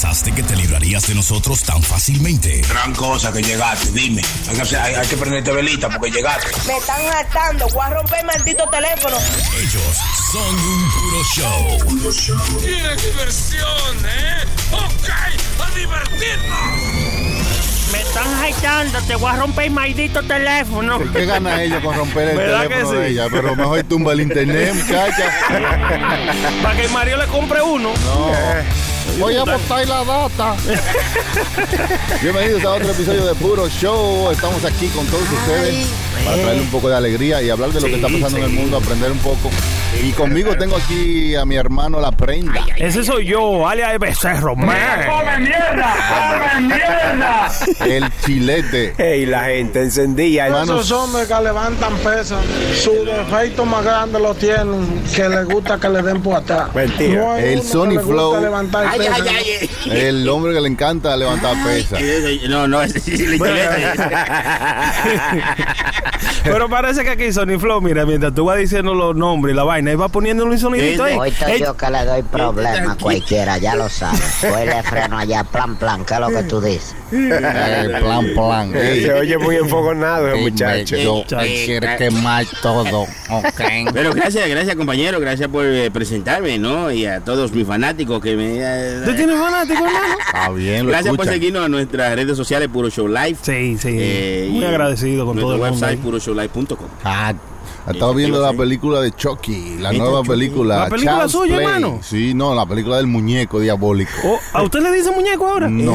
pensaste que te librarías de nosotros tan fácilmente? Gran cosa que llegaste, dime. Hay que, hacer- hay- hay que prenderte velita porque llegaste. Me están hartando. Voy a romper el maldito teléfono. Ellos son un puro show. ¡Qué diversión, eh! ¡Ok! ¡A divertirnos! Me están hateando, te voy a romper el maldito teléfono. ¿Qué gana ella con romper el ¿Verdad que teléfono sí? de ella? Pero mejor tumba el internet, muchacha. Para que Mario le compre uno. Voy a botar la data. Bienvenidos a otro episodio de Puro Show. Estamos aquí con todos ustedes para traerle un poco de alegría y hablar de lo que está pasando en el mundo, aprender un poco. Y conmigo tengo aquí a mi hermano La Prenda. Ese soy yo, alias becerro, man. El chilete. Ey, la gente encendía. Hermano, Esos hombres que levantan pesas, su defecto más grande lo tienen, que les gusta que le den por atrás. Mentira. No El Sony Flow. levantar Ay, pesas. Ay, ay, ay. el hombre que le encanta levantar pesas. No, no, ese sí es el chilete. Pero parece que aquí Sony Flow, mira, mientras tú vas diciendo los nombres y la vaina, él va poniendo un sonidito ahí. Hoy estoy yo que le doy problema a cualquiera, ya lo sabes. Hoy le freno allá, plan, plan, ¿qué es lo que tú dices? Eh, plan, plan. Ey, Se oye muy enfogonado ey, muchacho. Yo Ey, quiere ey, quemar todo. Ok. Pero gracias, gracias compañero, gracias por eh, presentarme, ¿no? Y a todos mis fanáticos que me... eh, ¿Tú tienes fanático, hermano? Está bien, lo Gracias por seguirnos a nuestras redes sociales Puro Show Live. Sí, sí. Eh, Muy y agradecido con todo el mundo. website. puroshowlive.com. Ah, estaba viendo la película de Chucky, la ¿Viste nueva Chucky? película. ¿La película Child's suya, Play. hermano? Sí, no, la película del muñeco diabólico. Oh, ¿A usted le dice muñeco ahora? No.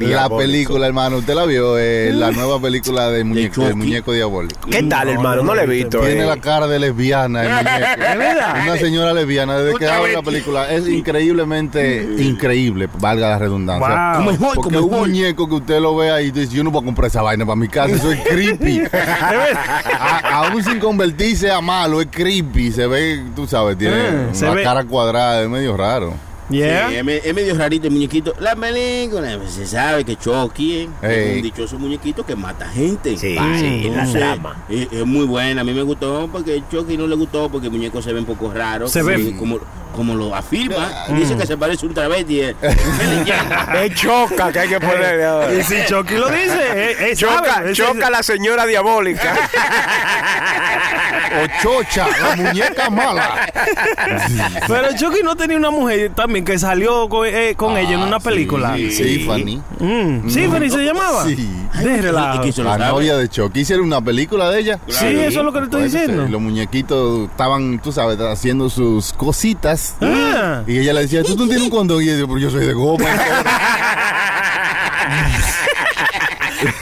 La película, hermano, ¿usted la vio? Eh, la nueva película del muñeco, del muñeco diabólico. ¿Qué tal, hermano? No le he visto. Tiene eh. la cara de lesbiana el muñeco. Una señora lesbiana. Desde que abre la película es increíblemente increíble, valga la redundancia. Wow. Como mejor, Porque como un muñeco que usted lo vea y dice, yo no voy a comprar esa vaina para mi casa, eso es creepy. A- aún sin convertirse a malo, es creepy. Se ve, tú sabes, tiene se una cara cuadrada, es medio raro. Yeah. Sí, es, me- es medio rarito el muñequito. La película, pues, se sabe que Chucky eh, es un dichoso muñequito que mata gente. Sí, Ay, sí, la entonces, trama. Es, es muy buena. A mí me gustó porque Chucky no le gustó porque el muñeco se ve un poco raro. Se como, ve- Como, como lo afirma. Dice que se parece un travesti. eh. Leyenda. Es choca que hay que ponerle ahora. Y si Chucky lo dice, Choca, sabe, choca la señora diabólica. O Chocha, la muñeca mala. Pero Chucky no tenía una mujer también que salió con, eh, con ella en una película. Ah, Sí, sí, Fanny. Mm, ¿Sí, Fanny se llamaba? Sí. Lo La novia de Chucky. ¿Hicieron una película de ella? Sí, eso es lo que le estoy diciendo. sí, Los muñequitos estaban, tú sabes, haciendo sus cositas. Ah. Y ella le decía, ¿tú no tienes un condón? Y pero yo soy de goma.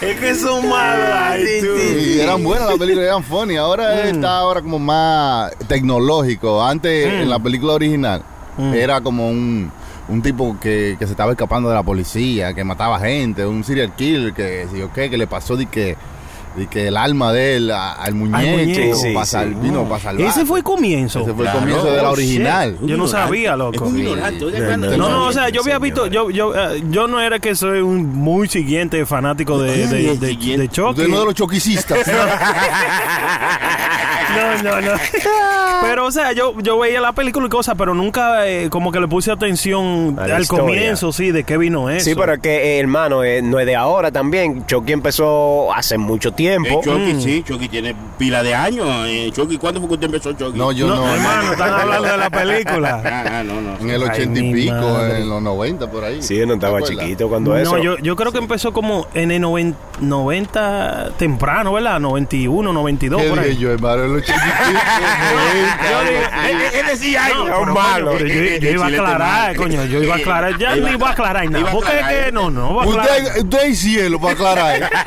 Es que son malos. ay, tú. y eran buenas las películas, eran funny. Ahora está ahora como más tecnológico. Antes, en la película original, era como un, un tipo que, que se estaba escapando de la policía, que mataba gente, un serial killer, que que le pasó de que, de que el alma de él a- al muñeco, muñeco. Sí, para sí, sal- vino para salvar. Ese fue el comienzo. Ese fue el Claro. comienzo de la Oh, original. shit. Yo no sabía, loco. Sí. No, No, o sea, yo había visto, yo, yo, eh, yo no era que soy un muy siguiente fanático de, de, de, siguiente. de Chucky. Usted no de los choquicistas. No, no, no. Pero, o sea, yo, yo veía la película y cosas, pero nunca eh, como que le puse atención al historia. comienzo, sí, de qué vino eso. Sí, pero es que, eh, hermano, eh, no es de ahora también. Chucky empezó hace mucho Eh, tiempo. Chucky, sí, Chucky tiene pila de años. Eh, Chucky, ¿cuándo fue que usted empezó Chucky? No, yo No, no. hermano, están hablando de la película. Ah, ah, no, no. En el Ay, ochenta y pico, madre. en los 90, por ahí. Sí, no estaba chiquito cuando eso. No, yo, yo creo que empezó como en el 90, 90 temprano, ¿verdad? 91, 92, ¿Qué por ahí. yo, hermano? En los ochenta y Él, decía No, malo. pero yo, yo iba a aclarar, coño, yo iba a aclarar, ya no iba a aclarar nada, es aclarar. que no, no va a aclarar. Usted, hay cielo para aclarar.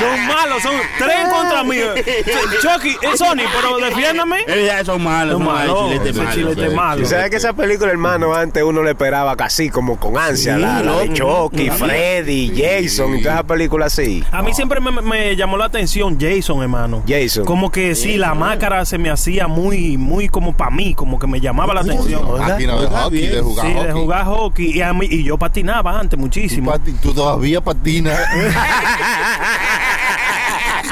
Son malos, son tres contra mí. Chucky, es Sony, pero defiéndame. Él ya son malos, Son son malos. malos, Chilete malo. chilete sí. malo. ¿Y sabes que esa película, hermano, antes uno le esperaba casi como con ansia? Sí, la, la de. Chucky, Freddy, Jason y todas esas películas así. A mí siempre me, me llamó la atención Jason, hermano. Jason. Como que sí, la máscara se me hacía muy, muy como para mí, como que me llamaba la atención. De hockey, de jugar Sí, hockey. de jugar hockey. Y, a mí- y yo patinaba antes muchísimo. pati- tú todavía patinas.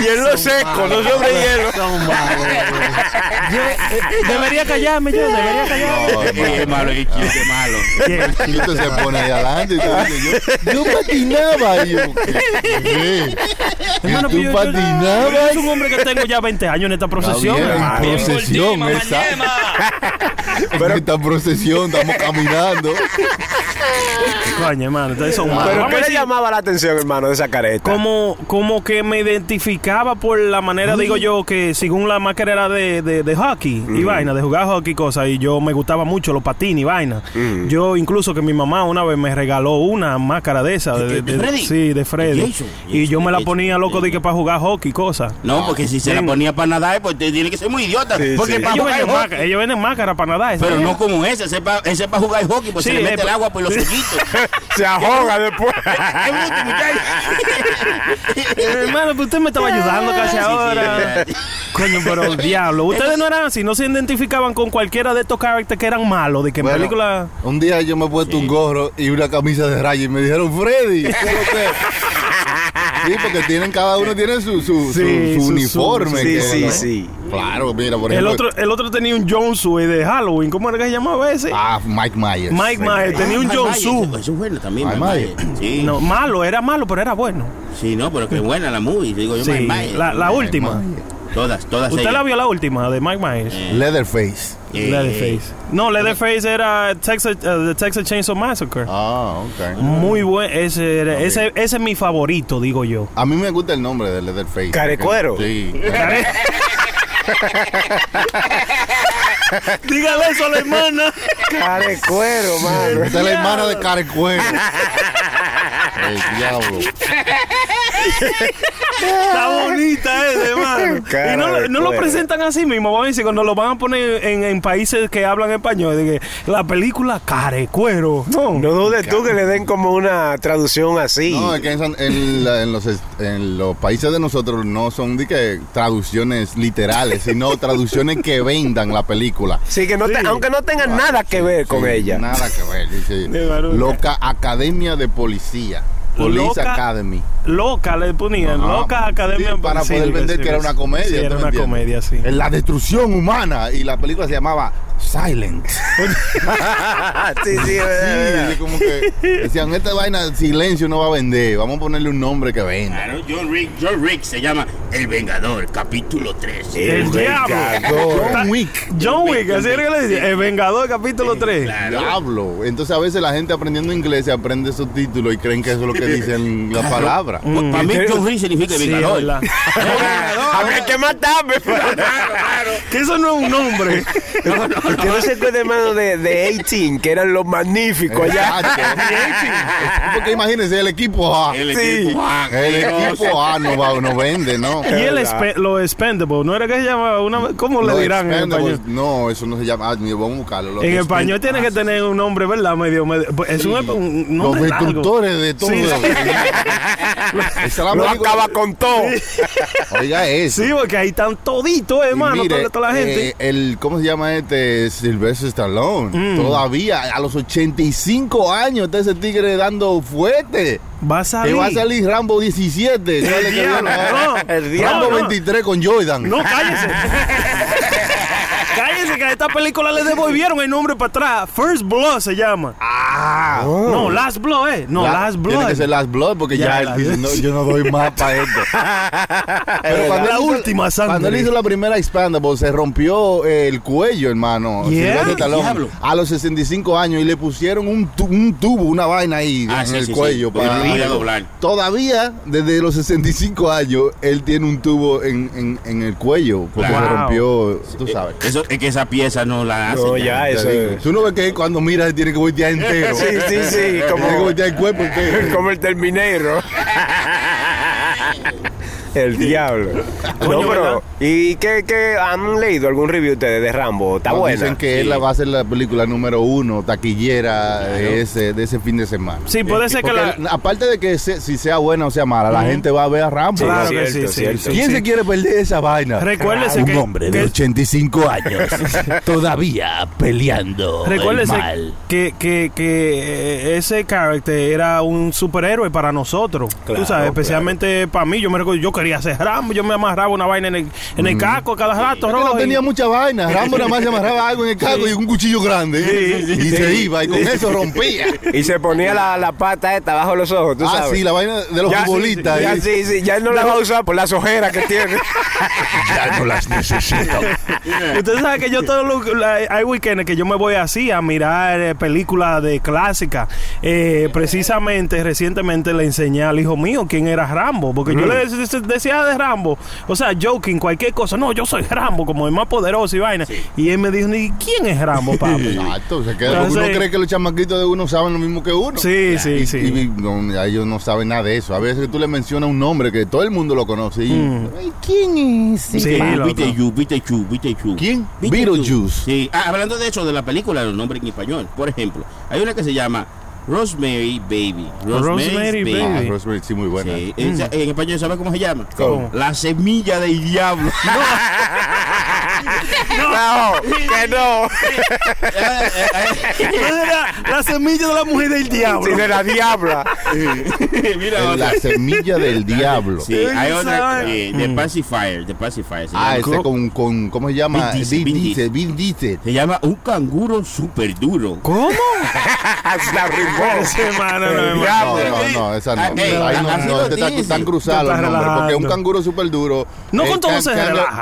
Y en lo seco, no sobre hielo. Son malos, Yo, eh, debería callarme yo, debería callarme. No, Qué malo, qué malo. Y usted se pone ahí adelante y te dice, yo, yo patinaba. Y yo, ¿qué? Hermano, ¿Y pero tú yo- yo- patinabas? yo soy un hombre que tengo ya 20 años en esta procesión. Bien, hermano. en procesión, esta procesión estamos caminando. Coño, hermano, ustedes son malos. Pero Vamos a ¿qué le decir, llamaba la atención, hermano, de esa careta? como, como que me identificaba por la manera, digo yo, que según la máscara era de, de, de hockey y vaina, de jugar hockey y cosas, y yo me gustaba mucho los patines y vaina. Yo incluso que mi mamá una vez me regaló una máscara de esa. ¿De- de Freddy? Sí, de Freddy. Jason, y yo me la ponía loco de que para jugar hockey y cosas. No, porque si se la ponía para nadar, pues te- tiene que ser muy idiota. Sí, porque sí. para Ellos jugar venden, hockey- máscara, ellos venden máscara para nadar. Pero no como ese, ese para ese pa jugar hockey, pues Sí, se le mete el agua por los hoyitos. Se ahoga después. Hermano, pues usted me estaba ayudando casi ahora. Coño, pero diablo. Ustedes no eran así, no se identificaban con cualquiera de estos characters que eran malos, de que en Bueno, película. Un día yo me he puesto un gorro y una camisa de raya y me dijeron, Freddy, ¿qué es lo que? Sí, porque tienen, cada uno tiene su, su, su- Sí, su su- uniforme. Sí, que- sí, ¿no? sí. Claro, mira, por El ejemplo. otro, el otro tenía un John Sue de Halloween. ¿Cómo era que se llamaba ese? Ah, Mike Myers. Mike Myers tenía un Ah, John Mike Sue. Myers, Eso es bueno también, Mike Myers. Myers. Sí. No, malo, era malo, pero era bueno. Sí, no, pero qué buena la movie. Digo yo, Sí, Mike Myers. la, la Mike última. Myers. Todas, todas ¿Usted ellas. la vio la última de Mike Myers? Leatherface. Eh, Leatherface. No, Leatherface era Texas, uh, The Texas Chainsaw Massacre. Ah, ok. Muy buen. Ese, era- ese, ese es mi favorito, digo yo. A mí me gusta el nombre de Leatherface. Carecuero. Sí. Dígale eso a la hermana. Care cuero, mano. Esta es la hermana de Carecuero. El diablo. Está bonita esa, hermano. Y no, lo presentan así mismo. Vamos a decir, cuando lo van a poner en, en países que hablan español, de que la película Carecuero. No, No dudes tú que le den como una traducción así. No, es que en, en la- en los, est- en los países de nosotros no son de que traducciones literales, sino traducciones que vendan la película. Sí, que no te- aunque no tengan nada que ver con Sí, ella. Nada que ver. Dice. Loca Academia de Policía. Police Loca- Academy. Loca le ponían. Ajá. Loca Academia. Sí, para poder vender que era una comedia. Sí, ¿tú era una entiendes? comedia, sí. En La destrucción humana. Y la película se llamaba Silent. sí, sí, Sí, como que decían, esta vaina silencio no va a vender. Vamos a ponerle un nombre que venda. Claro, John Rick, John Rick se llama El Vengador, capítulo 3. El diablo. John Wick. John Wick, así era que le decía. El Vengador, capítulo 3. Diablo. Entonces a veces la gente aprendiendo inglés se aprende esos títulos y creen que eso es lo que dicen las palabras. Para mí, John Rick significa Sí, Vengador. ¿verdad? A mí hay que matarme. Que eso no es un nombre. Porque no se acuerda, hermano, de, de 18, que eran los magníficos allá. Porque imagínense, el equipo A. El Sí. equipo A, El equipo A no, va, no vende, ¿no? Y el lo expendable, ¿no era que se llama? Una, ¿Cómo le Los dirán en español? No, eso no se llama. Ah, vamos a buscarlo. Los En español tiene que tener un nombre, ¿verdad? Medio, medio es un, un Los nombre largo. destructores de todo. Sí, Lo acaba con todo. Oiga eso. Sí, porque ahí están toditos, hermano, toda la gente. eh, el, ¿Cómo se llama este? Sylvester Stallone. Mm. Todavía a los 85 años está ese tigre dando fuerte. va a Que salir. va a salir Rambo 17. ¿Sale que diablo, viene ahora? no. El Rambo diablo. no. 23 con Jordan. No, cállese. que a esta película le devolvieron el nombre para atrás. First Blood se llama. Ah. No, Last Blood, ¿eh? No, La- Last Blood. Tiene que ser Last Blood porque Ya, ya, él dice, no, yo no doy más para esto. Pero cuando La él hizo- última sangre. Cuando él hizo la primera Expandable, se rompió el cuello, hermano. Yeah. Diablo. a los 65 años y le pusieron un, tu- un tubo, una vaina ahí Ah, en sí, el sí, cuello. sí. Podía doblar. Todavía, desde los 65 años, él tiene un tubo en, en- en el cuello porque Claro. se rompió, tú sabes. Eso, es que esa pieza no la hace. No, ya, Te eso es. Tú no ves que cuando miras tiene que voltear entero. Sí, sí, sí, como- Tiene que voltear el cuerpo entero. Como el Terminator. El diablo. No, pero. ¿Y qué, qué han leído algún review ustedes de Rambo? ¿Está No, buena? Dicen que él va a ser la película número uno, taquillera de, ese, de ese fin de semana. Sí, puede ser que la. aparte de que se- si sea buena o sea mala, la gente va a ver a Rambo. Sí, Claro que cierto, sí, sí, cierto. sí, ¿Quién sí. se quiere perder esa vaina? Recuérdese un que- hombre de que- 85 años todavía peleando Recuérdese el mal. que, que, que eh, ese character era un superhéroe para nosotros. Claro, Tú sabes, especialmente para mí. Yo me recuerdo, yo quería ser Rambo. Yo me amarraba una vaina en el, en el caco cada rato, que no tenía mucha vaina. Rambo nada más se amarraba algo en el cago y un cuchillo grande. y se iba y con eso rompía. Y se ponía la, la pata esta bajo los ojos, tú Ah, sabes. sí, la vaina de los futbolistas. ya, eh. sí, sí, ya él no la va a usar por las ojeras que tiene. Ya no las necesito. Usted sabe que yo todos los la- hay weekends que yo me voy así a mirar eh, películas de clásica. Eh, precisamente, recientemente le enseñé al hijo mío quién era Rambo, porque yo le dec- decía de Rambo, o sea, joking, cualquier cosa. No, yo soy Rambo, como el más poderoso y vaina. Y él me dijo, "¿Y quién es Rambo, papi? Exacto, se queda- Entonces- uno cree que los chamaquitos de uno saben lo mismo que uno. Sí, sí, Y- sí. Y, no, ya ellos no saben nada de eso. A veces tú le mencionas un nombre que todo el mundo lo conoce. Y, Ay, ¿Quién es? Sí. Beetlejuice, Beetlejuice, Beetlejuice. ¿Quién? Beetlejuice. Beetlejuice. Sí, ah, hablando de eso, de la película, los nombres en español. Por ejemplo, hay una que se llama Rosemary Baby. Rosemary Baby. Ah, Rosemary, sí, muy buena. Sí, en español, ¿sabe cómo se llama? ¿Cómo? La semilla del diablo. No, que no. Era la semilla de la mujer del diablo. Si de la diabla. Mira, La semilla del diablo. Sí, hay otra, The Pacifier, The Pacifier. Ah, llama. ese con, con, ¿cómo se llama? Vin Diesel. Se llama un canguro súper duro. ¿Cómo? la no, no, diablo. No, no, no, esa no. Ah, eh, Ahí no, no, este está, dice. tan cruzado Te el estás nombre, porque un canguro súper duro. No con todo can- se.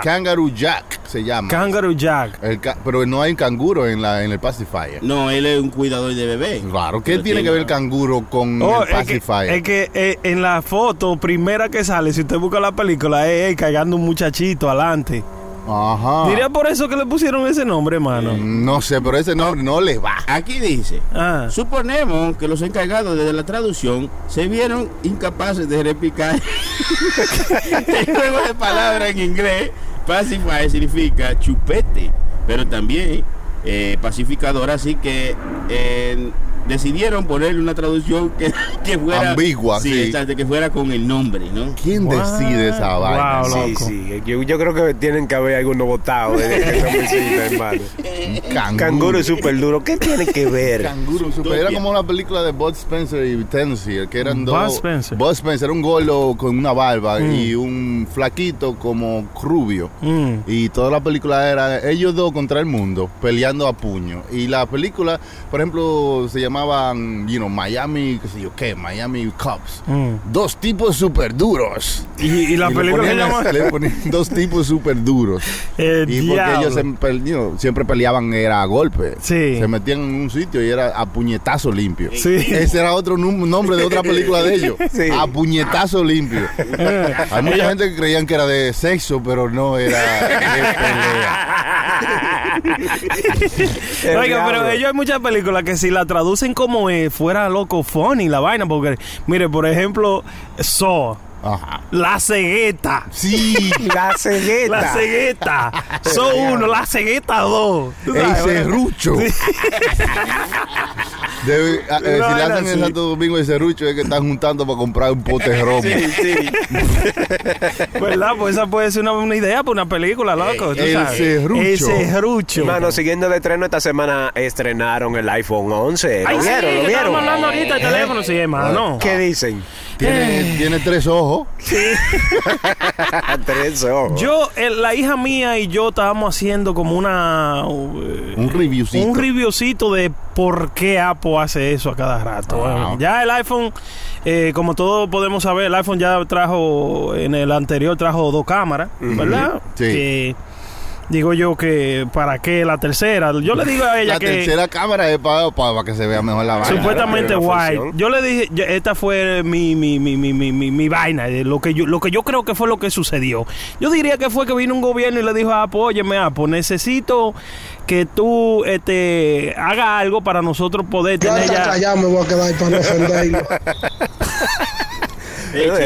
Kangaroo Jack se llama. Kangaroo Jack. El ca- pero no hay canguro en, la, en el pacifier. No, él es un cuidador de bebé. Claro, ¿qué Pero tiene que ver el canguro con Oh, el es que, pacifier? es que, eh, en la foto primera que sale, si usted busca la película, es él cargando un muchachito adelante. Ajá. Diría por eso que le pusieron ese nombre, hermano. No sé, pero ese nombre no le va. Aquí dice, Ah. suponemos que los encargados de la traducción se vieron incapaces de replicar el juego de palabras en inglés. Pacifier significa chupete, pero también eh, pacificador, así que eh, decidieron ponerle una traducción que, que fuera Ambigua, sí. exacto, que fuera con el nombre, ¿no? ¿Quién decide esa Wow, vaina? loco. Sí, sí. Yo, yo creo que tienen que haber algunos votados desde que esa oficina, hermano. Canguro. Canguro súper duro. ¿Qué tiene que ver? Canguro super. Era como una película de Bud Spencer y Tennessee, que eran Bud dos. Spencer. Bud Spencer, un gordo con una barba y un flaquito como rubio. Mm. Y toda la película era ellos dos contra el mundo, peleando a puño. Y la película, por ejemplo, se llamaban, you know, Miami, qué sé yo qué, Miami Cops. Mm. Dos tipos súper duros. Y, y la Y película se llama dos tipos súper duros. El Y porque ellos se pe- you know, siempre peleaban era a golpe. Sí. Se metían en un sitio y era a puñetazo limpio. Sí. Ese era otro nombre de otra película de ellos. Sí. A puñetazo limpio. Hay mucha gente que creían que era de sexo, pero no era de pelea. Oiga, pero ellos hay muchas películas que si la traducen como eh, fuera loco funny la vaina, porque mire, por ejemplo, Saw, Ajá. La Cegueta. Sí. La cegueta. La cegueta. Saw 1, la cegueta 2. ¿Tú El serrucho. Debe- a- eh, No si le hacen el así. Santo Domingo el serrucho es que están juntando para comprar un pote de romo. Sí, sí. ¿Verdad? Pues esa puede ser una, una idea para una película, loco. ¿tú El sabes? serrucho. El serrucho. Hermano, siguiendo de estreno, esta semana estrenaron el iPhone 11. ¿Lo Ay, vieron? ¿Lo vieron? estábamos hablando ahorita del teléfono, sí, hermano. ¿Qué dicen? Tiene, tiene tres ojos. Tres ojos. Yo, eh, la hija mía y yo estábamos haciendo como una... eh, Un reviewcito. un reviewcito de por qué Apple hace eso a cada rato. Wow. Ya el iPhone, eh, como todos podemos saber, el iPhone ya trajo, en el anterior trajo dos cámaras, ¿verdad? Sí. Que digo yo que para qué la tercera. Yo le digo a ella La que... tercera cámara es para, para que se vea mejor la vaina. Supuestamente guay. Yo le dije, yo- esta fue mi, mi, mi, mi, mi, mi, mi vaina, de lo que yo, lo que yo creo que fue lo que sucedió. Yo diría que fue que vino un gobierno y le dijo a óyeme Apple, necesito que tú este haga algo para nosotros poder Yo tener ya. callado me voy a quedar para no ofenderlo. estoy,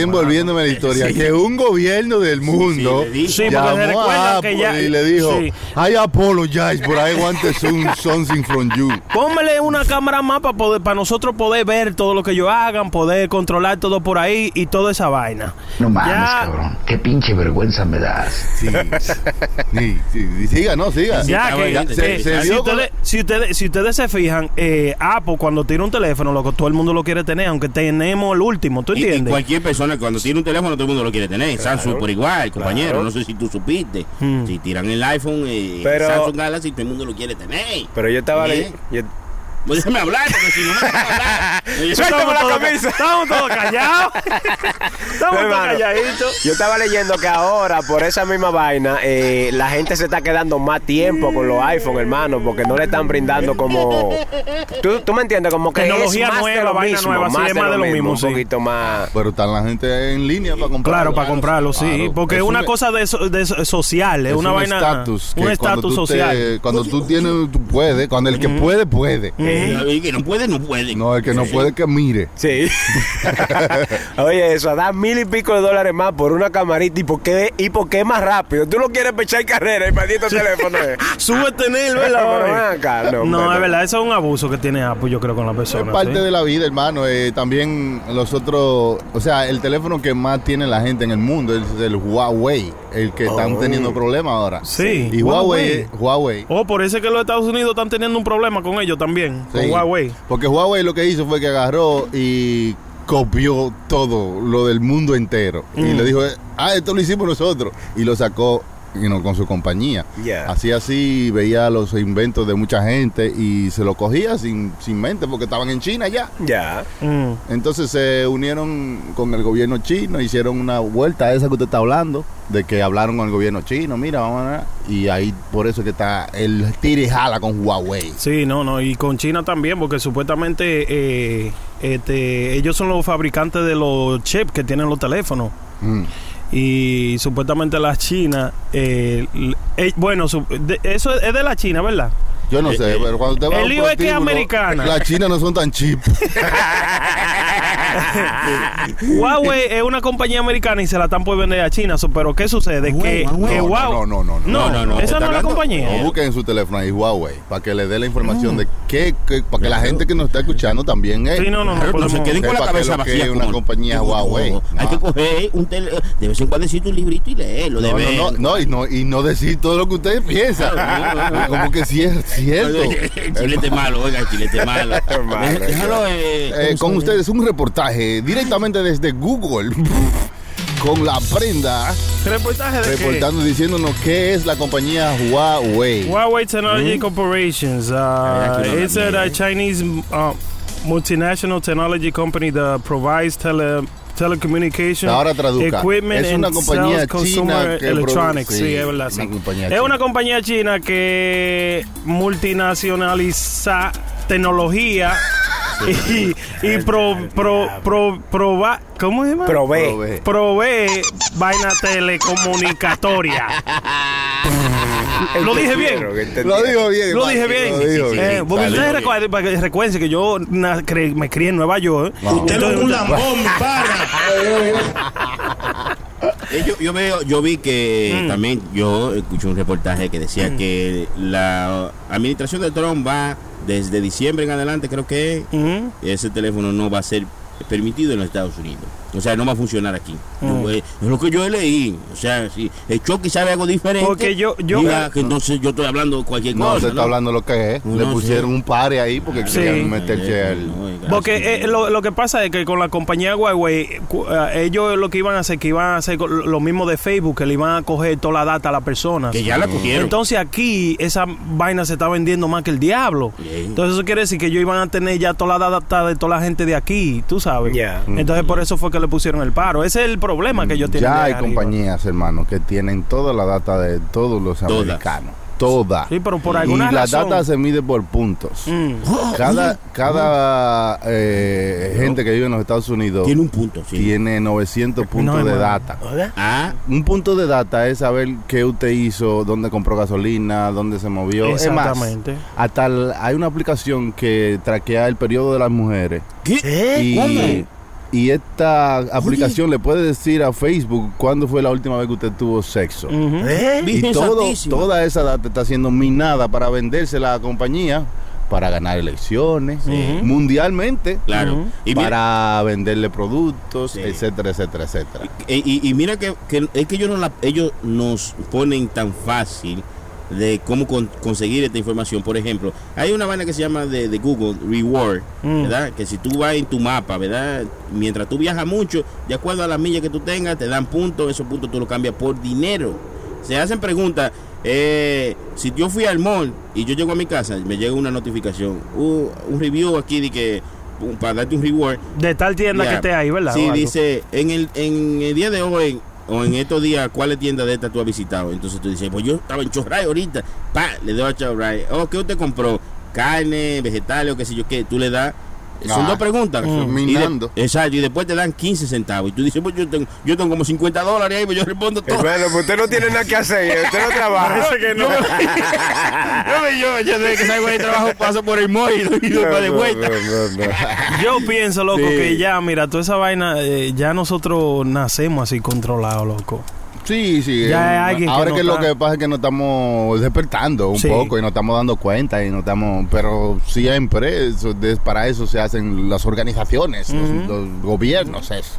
envolviéndome en la historia. Sí. Que un gobierno del mundo llamó a que Apple ya- y le dijo, sí. I apologize, but I want some, something from you. Póngale una cámara más para poder, para nosotros poder ver todo lo que ellos hagan, poder controlar todo por ahí y toda esa vaina. No mames, Ya- cabrón. Qué pinche vergüenza me das. Sí, sí, sí, sí, siga, no, siga. Ya estaba que, bien, que- se- se si, ustedes, si, ustedes, si ustedes se fijan, eh, Apple cuando tira un teléfono, loco, todo el mundo lo quiere tener tener, aunque tenemos el último, ¿tú Y- Y, entiendes? cualquier persona cuando tiene un teléfono todo el mundo lo quiere tener. Samsung por igual, compañero. Claro. No sé si tú supiste. Mm. Si tiran el iPhone, eh, Pero- Samsung Galaxy, todo el mundo lo quiere tener. Pero yo estaba ¿Eh? yo- Pues déjame hablar, porque si no me dejas hablar. Suéltame la camisa. Estamos todos callados. estamos todos calladitos. Yo estaba leyendo que ahora, por esa misma vaina, eh, la gente se está quedando más tiempo con los iPhone, hermano, porque no le están brindando como. ¿Tú, tú me entiendes? Como que Tecnología es más nueva, de lo vaina mismo, nueva, sí, es más de lo mismo, Un sí. poquito más. Pero está la gente en línea para comprarlo. Claro, para comprarlo, sí. Claro. Porque es una un- cosa de, so- de so- social, es, una un vaina. estatus. que Un estatus te- social. cuando tú tienes, tú puedes. Cuando el que puede, puede. Eh, y que no puede, no puede. No, el que no puede, que mire. Sí. Oye, eso da mil y pico de dólares más por una camarita. ¿Y por qué, y por qué más rápido? ¿Tú lo quieres pechar carrera, el maldito teléfono? eh? Súbete en él, ¿verdad? no, No, es verdad, eso es un abuso que tiene Apple, yo creo, con la Es persona. parte ¿sí? de la vida, hermano. Eh, también los otros, o sea, el teléfono que más tiene la gente en el mundo es el Huawei, el que están Oh. teniendo problemas ahora. Sí, Y Huawei, Huawei. Huawei. Oh, por eso es que los Estados Unidos están teniendo un problema con ellos también, Sí. con Huawei. Porque Huawei lo que hizo fue que agarró y copió todo lo del mundo entero. Y Mm. le dijo, ah, esto lo hicimos nosotros. Y lo sacó you know, con su compañía. Así así veía los inventos de mucha gente y se lo cogía sin, sin mente porque estaban en China ya. Ya. Mm. Entonces se unieron con el gobierno chino, hicieron una vuelta a esa que usted está hablando, de que hablaron con el gobierno chino, mira, vamos a ver, y ahí por eso que está el tire y jala con Huawei. Sí, no, no, y con China también, porque supuestamente eh, este, ellos son los fabricantes de los chips que tienen los teléfonos. Mm. Y supuestamente la China, eh, eh, bueno, su- de- eso es de la China, ¿verdad? Yo no sé, pero cuando usted va a el lío es que es americana. Las chinas no son tan cheap. Huawei es una compañía americana y se la están por vender a China, pero ¿qué sucede? que, Huawei. que No, Huawei- no, no, no, no. No, No, no, no. esa ¿Está no es la compañía. O busquen en su teléfono ahí Huawei para que le dé la información de qué, para que la gente que nos está escuchando también es. Sí, no, no, no no se queden con la cabeza vacía. es una compañía Huawei. Hay No. que coger un tele, de vez en cuando decir un librito y leerlo. No, no, no, no, y no, y no decir todo lo que ustedes piensan. Como que sí es cierto. El chilete malo, oiga, el chilete malo. Malo, Déjalo, eh, Eh, ¿cómo con ustedes un reportaje directamente desde Google con la prenda ¿Reportaje de qué? reportando diciéndonos qué es la compañía Huawei. Huawei Technology Corporations. Uh, it's a. Chinese uh, multinational technology company that provides tele, telecommunication Ahora traduzca. equipment Es una and compañía consumer china que electronics. produce- sí, sí, es verdad. una sí. compañía es china. una compañía china que multinacionaliza tecnología y, y pro, pro, pro, proba- ¿cómo se llama? Probé. Provee. provee vaina telecomunicatoria. Lo dije bien. Lo digo bien. Lo dije bien. Lo digo bien. Eh, porque ustedes recuerden, para que yo na- cre- me crié en Nueva York. Usted no es un lambón, mi pana. Eh, yo, yo veo, yo vi que Mm. también yo escuché un reportaje que decía que la administración de Trump va desde diciembre en adelante, creo que Ujú. ese teléfono no va a ser permitido en los Estados Unidos. O sea, no va a funcionar aquí. Mm. Yo, eh, es lo que yo leí. O sea, si el Chucky sabe algo diferente, Porque yo- yo- diga que entonces yo estoy hablando cualquier No, cosa. se está hablando lo que es. No, Le no, pusieron sí. un pare ahí porque Sí. querían meterse al. Porque eh, lo, lo que pasa es que con la compañía Huawei, cu- eh, ellos lo que iban a hacer, que iban a hacer lo mismo de Facebook, que le iban a coger toda la data a las personas. Que ya la cogieron. Entonces aquí esa vaina se está vendiendo más que el diablo. Bien. Entonces eso quiere decir que ellos iban a tener ya toda la data de toda la gente de aquí, tú sabes. Ya. Entonces por eso fue que le pusieron el paro. Ese es el problema que ellos tienen. Ya hay arriba. compañías, hermano, que tienen toda la data de todos los Todas. americanos. Toda. Sí, pero por y alguna la razón. data se mide por puntos. Mm. Cada, cada eh, gente que vive en los Estados Unidos Tiene un punto, sí. tiene 900 puntos No, de data. Ah, Un punto de data es saber qué usted hizo, dónde compró gasolina, dónde se movió. Es más, Exactamente. hasta el- hay una aplicación que traquea el periodo de las mujeres. ¿qué? Y. y esta aplicación le puede decir a Facebook cuándo fue la última vez que usted tuvo sexo. Ujú. Y todo, toda esa data está siendo minada para vendérsela a la compañía, para ganar elecciones, mundialmente, Claro. Y mira- para venderle productos, Sí. etcétera, etcétera, etcétera. Y, y- y mira que, que es que ellos, no la- ellos nos ponen tan fácil de cómo con- conseguir esta información. Por ejemplo, hay una vaina que se llama de, de Google Reward, Mm. ¿verdad? Que si tú vas en tu mapa, ¿verdad? Mientras tú viajas mucho, de acuerdo a las millas que tú tengas, te dan puntos, esos puntos tú los cambias por dinero. Se hacen preguntas, eh, si yo fui al mall y yo llego a mi casa, me llega una notificación, uh, un review aquí de que para darte un reward. De tal tienda que esté ahí, ¿verdad? Sí, dice, en el, en el día de hoy o en estos días, ¿cuáles tiendas de estas tú has visitado? Entonces tú dices, pues yo estaba en Chorray ahorita, pa, le doy a Chorray. Oh, ¿qué usted compró? Carne, vegetales o qué sé yo qué, tú le das. Son Ah, dos preguntas. eso es Y de- minando. exacto, y después te dan 15 centavos. Y tú dices, pues yo tengo, yo tengo como 50 dólares ahí, pues yo respondo todo. Hermano, pues usted no tiene nada que hacer, usted no trabaja. Yo, yo, yo, yo desde que salgo de trabajo paso por el mall y doy para de vuelta. Yo pienso, loco, Sí. que ya, mira, toda esa vaina, eh, ya nosotros nacemos así controlados, loco. Sí, sí. Ya eh, hay que ahora no que lo que pasa es que nos estamos despertando un Sí. poco y nos estamos dando cuenta y nos estamos, pero siempre eso, de- para eso se hacen las organizaciones, los- gobiernos, eso,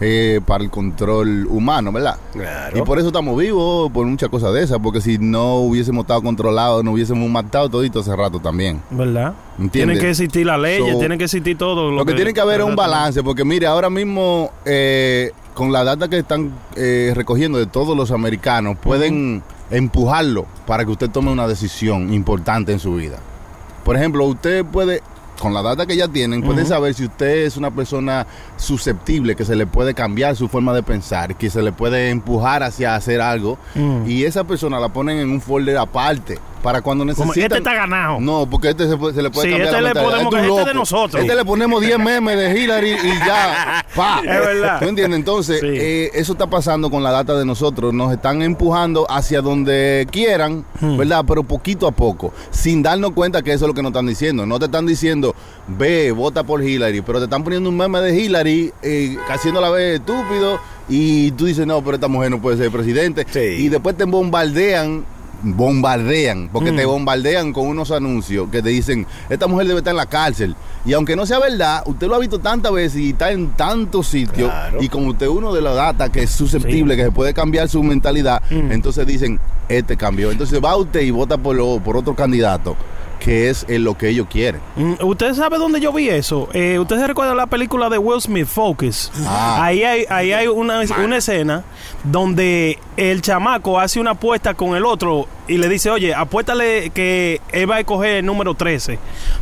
eh, para el control humano, ¿verdad? Claro. Y por eso estamos vivos, por muchas cosas de esas, porque si no hubiésemos estado controlados, no hubiésemos matado todito hace rato también. ¿Verdad? ¿Entiendes? Tienen que existir las leyes, So, tienen que existir todo. Lo que tiene que haber es un balance, porque mire, ahora mismo eh, con la data que están eh, recogiendo de todos los americanos, pueden empujarlo para que usted tome una decisión importante en su vida. Por ejemplo, usted puede, con la data que ya tienen, pueden saber si usted es una persona susceptible, que se le puede cambiar su forma de pensar, que se le puede empujar hacia hacer algo, Mm. y esa persona la ponen en un folder aparte. Para cuando Como, necesitan... este está ganado. No, porque este se, puede- se le puede Sí, cambiar este la le podemos- Este este es de nosotros. Este le ponemos 10 memes de Hillary y ya. Pa. Es verdad. ¿Tú entiendes? Entonces, Sí. eh, eso está pasando con la data de nosotros. Nos están empujando hacia donde quieran, Hmm. ¿verdad? Pero poquito a poco, sin darnos cuenta que eso es lo que nos están diciendo. No te están diciendo, ve, vota por Hillary, pero te están poniendo un meme de Hillary, eh, haciéndola ver estúpido, y tú dices, no, pero esta mujer no puede ser presidente. Sí. Y después te bombardean bombardean, porque Mm. te bombardean con unos anuncios que te dicen, esta mujer debe estar en la cárcel. Y aunque no sea verdad, usted lo ha visto tantas veces y está en tantos sitios, Claro. y como usted uno de la data que es susceptible, que se puede cambiar su mentalidad, Mm. entonces dicen, este cambió. Entonces va usted y vota por, lo- por otro candidato, que es en lo que ellos quieren. Mm, ¿Usted sabe dónde yo vi eso? Eh, ¿Usted se recuerda la película de Will Smith, Focus? Ah. Ahí hay, ahí hay una, una escena donde el chamaco hace una apuesta con el otro y le dice, oye, apuéstale que él va a escoger el número 13.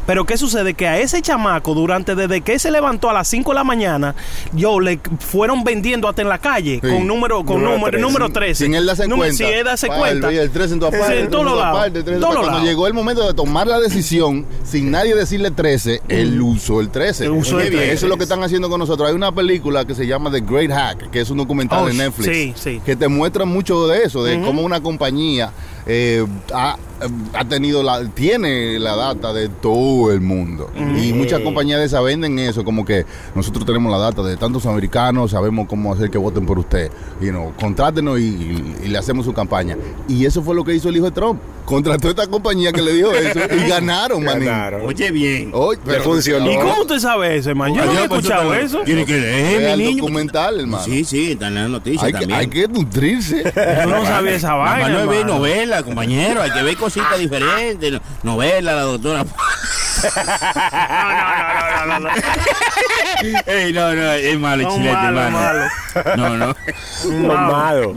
Pero ¿qué sucede? Que a ese chamaco, durante desde que se levantó a las 5 de la mañana, yo le fueron vendiendo hasta en la calle Sí. con número con Número número, 13. número 13. Sin él darse Número- cuenta. Sin él darse cuenta. El, el 3 en todas partes, en el todos 3 lados. partes, el 3 en Todos todas- Cuando llegó el momento de tomar la decisión, sin nadie decirle 13, él usó el 13. Él usó el Qué bien. 13. Eso es lo que están haciendo con nosotros. Hay una película que se llama The Great Hack, que es un documental Oh, de Netflix, sí, sí. que te muestra mucho de eso, de cómo una compañía eh, ha, ha tenido la, tiene la data de todo el mundo. Y muchas compañías de esas venden eso, como que nosotros tenemos la data de tantos americanos, sabemos cómo hacer que voten por usted. Y no, contrátenos y, y- y le hacemos su campaña. Y eso fue lo que hizo el hijo de Trump. Contrató a esta compañía que le dijo eso y ganaron, manín. Ganaron. Oye, bien. Oye, pero- funcionó. ¿Y cómo usted sabe eso, hermano? Yo no he pues, escuchado te- eso. Tiene que leer, el mi niño. documental, hermano. Sí, sí, están en las noticias hay, que, también. hay que nutrirse. Yo no sabía esa vaina. no hermano. Novela, compañero. Hay que ver cositas diferentes. no- Novela, la doctora. No, no, no, no, no. Ey, no, no, es malo, No, chilete, malo, hermano. No, no. Mamado.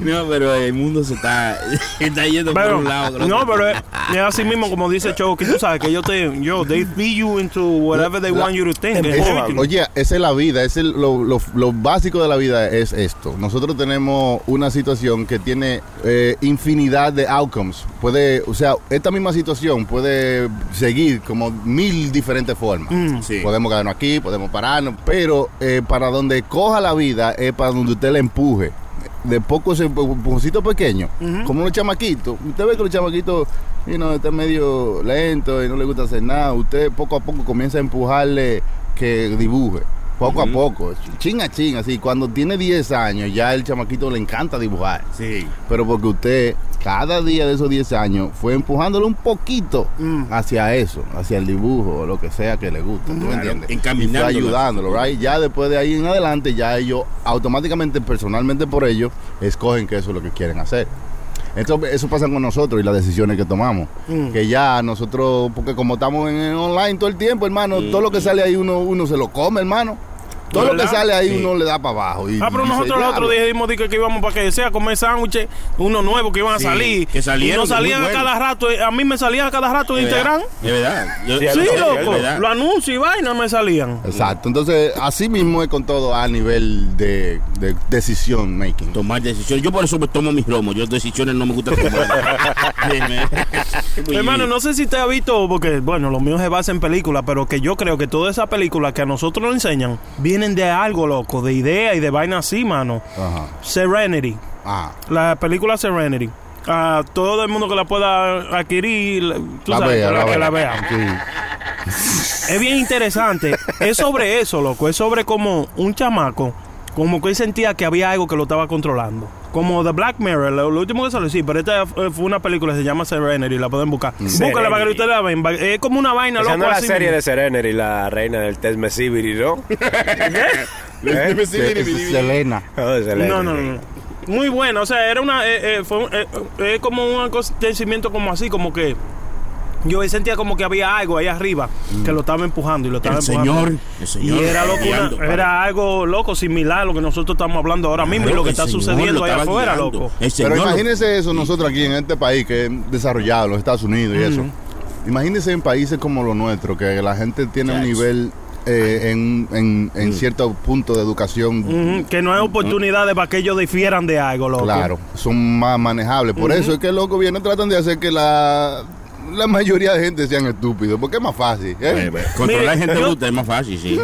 No, pero el mundo se está, está yendo por Pero, un lado. no, otro. pero es, es así mismo como dice Choco, que tú sabes que yo te, yo, they feed you into whatever they La- want you to think. Es- oye, esa es la vida, es el- lo, lo- lo básico de la vida es esto. Nosotros tenemos una situación que tiene eh, infinidad de outcomes. Puede, o sea, esta misma situación puede seguir como mil diferentes formas. Mm. Sí. Podemos quedarnos aquí, podemos pararnos, pero eh, para donde coja la vida es para donde usted la empuje. De poco ese empujoncito pequeño, como los chamaquitos. Usted ve que los chamaquitos, you know, están medio lento y no le gusta hacer nada. Usted poco a poco comienza a empujarle que dibuje. Poco a poco, chin a chin, así. Cuando tiene 10 años, ya el chamaquito le encanta dibujar. Sí. Pero porque usted, cada día de esos 10 años, fue empujándole un poquito hacia eso, hacia el dibujo o lo que sea que le guste. ¿tú me entiendes? Y encaminándolo. fue ayudándolo, right? Ya después de ahí en adelante, ya ellos automáticamente, personalmente por ellos, escogen que eso es lo que quieren hacer. Entonces, eso pasa con nosotros y las decisiones que tomamos. Mm. Que ya nosotros, porque como estamos en, en online todo el tiempo, hermano, todo lo que sale ahí uno, uno se lo come, hermano. Todo lo que sale ahí Sí. uno le da para abajo. y Ah, pero nosotros el otro día dijimos di que, que íbamos para que sea a comer sándwiches, unos nuevos que iban a Sí, salir. que salieron, Y muy salían a buenos. cada rato. eh, A mí me salían a cada rato en De verdad, Instagram. De verdad. Yo- Sí, loco. verdad. Los anuncios y vainas me salían. Exacto. Entonces, así mismo es con todo a nivel de, de decisión making. Tomar decisiones. Yo por eso me tomo mis romos. Yo decisiones no me gusta tomar. Hermano, no sé si te ha visto, porque bueno, lo mío se basa en películas, pero que yo creo que todas esas películas que a nosotros nos enseñan vienen de algo, loco, de idea y de vaina así, mano. Ajá. Serenity, Ah, la película Serenity. A todo el mundo que la pueda adquirir, tú la sabes, vea, que la, la que la vea. Sí. Es bien interesante. es sobre eso, loco. Es sobre como un chamaco, como que él sentía que había algo que lo estaba controlando. Como The Black Mirror, lo, lo último que salió, sí, pero esta fue fue una película que se llama Serenity, la pueden buscar. Búscala para que ustedes la vean. Es como una vaina, loco. no es la así serie mismo. de Serenity, la reina del Tesmesibiri, ¿no? Esa es Selena. Oh, Serenity. No, no, no. Muy buena, o sea, era una. Eh, eh, fue un- eh, eh, como un acontecimiento como así, como que. Yo sentía como que había algo ahí arriba que lo estaba empujando y lo estaba El empujando. señor, el señor. Y era, loco, guiando, era algo loco, similar a lo que nosotros estamos hablando ahora mismo y lo que está señor sucediendo allá afuera, guiando. loco. Pero imagínense eso nosotros aquí en este país que es desarrollado, los Estados Unidos y eso. Imagínense en países como los nuestros, que la gente tiene un nivel eh, en, en, en cierto punto de educación. Que no hay oportunidades para que ellos difieran de algo, loco. Claro, son más manejables. Por eso es que los gobiernos tratan de hacer que la, la mayoría de gente sean estúpidos, porque es más fácil. ¿eh? Eh, Controlar Mire, gente bruta es más fácil, sí.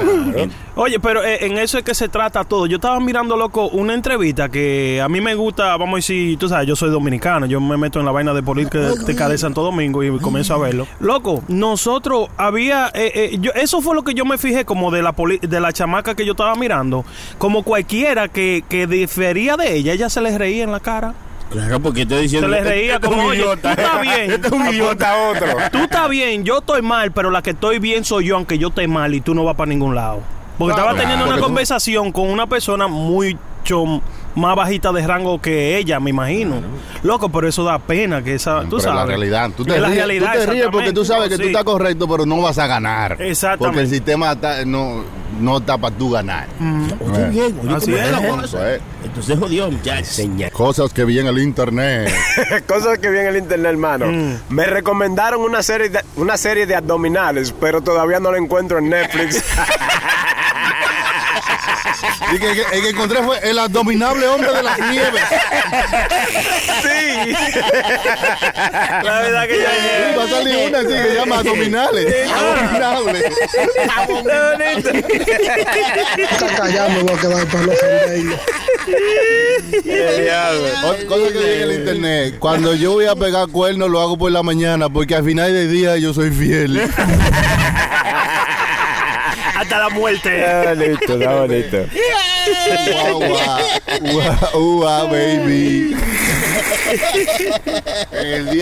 Oye, pero eh, en eso es que se trata todo. Yo estaba mirando, loco, una entrevista que a mí me gusta, vamos a decir, tú sabes, yo soy dominicano, yo me meto en la vaina de política de Santo Domingo y comienzo a verlo. Loco, nosotros había, eh, eh, yo, eso fue lo que yo me fijé como de la poli- de la chamaca que yo estaba mirando, como cualquiera que, que difería de ella, ella se les reía en la cara. Claro, porque estoy diciendo. Se les reía este es como, un oye, idiota. tú estás bien. Este es un idiota. otro. Tú estás bien, yo estoy mal, pero la que estoy bien soy yo, aunque yo esté mal y tú no vas para ningún lado. Porque Claro, estaba teniendo una porque tú- conversación con una persona mucho más bajita de rango que ella, me imagino. Loco, pero eso da pena que esa, tú Pero es sabes. la realidad. Tú te, Es la ríes, realidad, tú te ríes porque tú sabes que tú sí. estás correcto, pero no vas a ganar. Exactamente. Porque el sistema está- no, no está para tú ganar. Oye, bien, oye, Así ¿cómo es. Eso cosa? es. Entonces jodió, muchachos. Cosas que vi en el internet. Cosas que vi en el internet, hermano. Mm. Me recomendaron una serie, de, una serie de abdominales, pero todavía no la encuentro en Netflix. y que, que- el que encontré fue el abominable hombre de las nieves. sí. La verdad que Sí, va a salir una así que se llama abdominales. Abominables. Está callado, me voy a quedar para. Otra cosa que en el internet. Cuando yo voy a pegar cuernos, lo hago por la mañana, porque al final del día yo soy fiel. Hasta la muerte. Está bonito, está bonito. Guau, guau. Guau, guau, baby.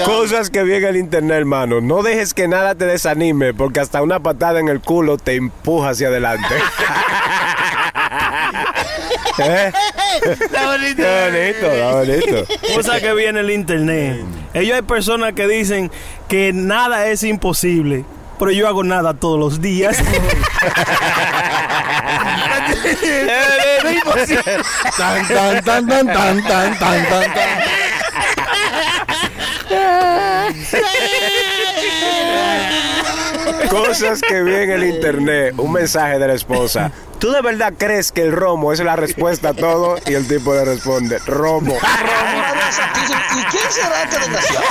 Cosas que vi en el internet, hermano. No dejes que nada te desanime, porque hasta una patada en el culo te empuja hacia adelante. ¿Eh? Está bonito. Está bonito, está bonito. Cosa que vi en el internet. Ellos hay personas que dicen que nada es imposible. Pero yo hago nada todos los días. Tan, tan, tan, tan, tan, tan, tan, tan, tan. Cosas que vi en el internet. Un mensaje de la esposa. ¿Tú de verdad crees que el romo es la respuesta a todo? Y el tipo le responde, romo. ¿Y quién será este desgraciado?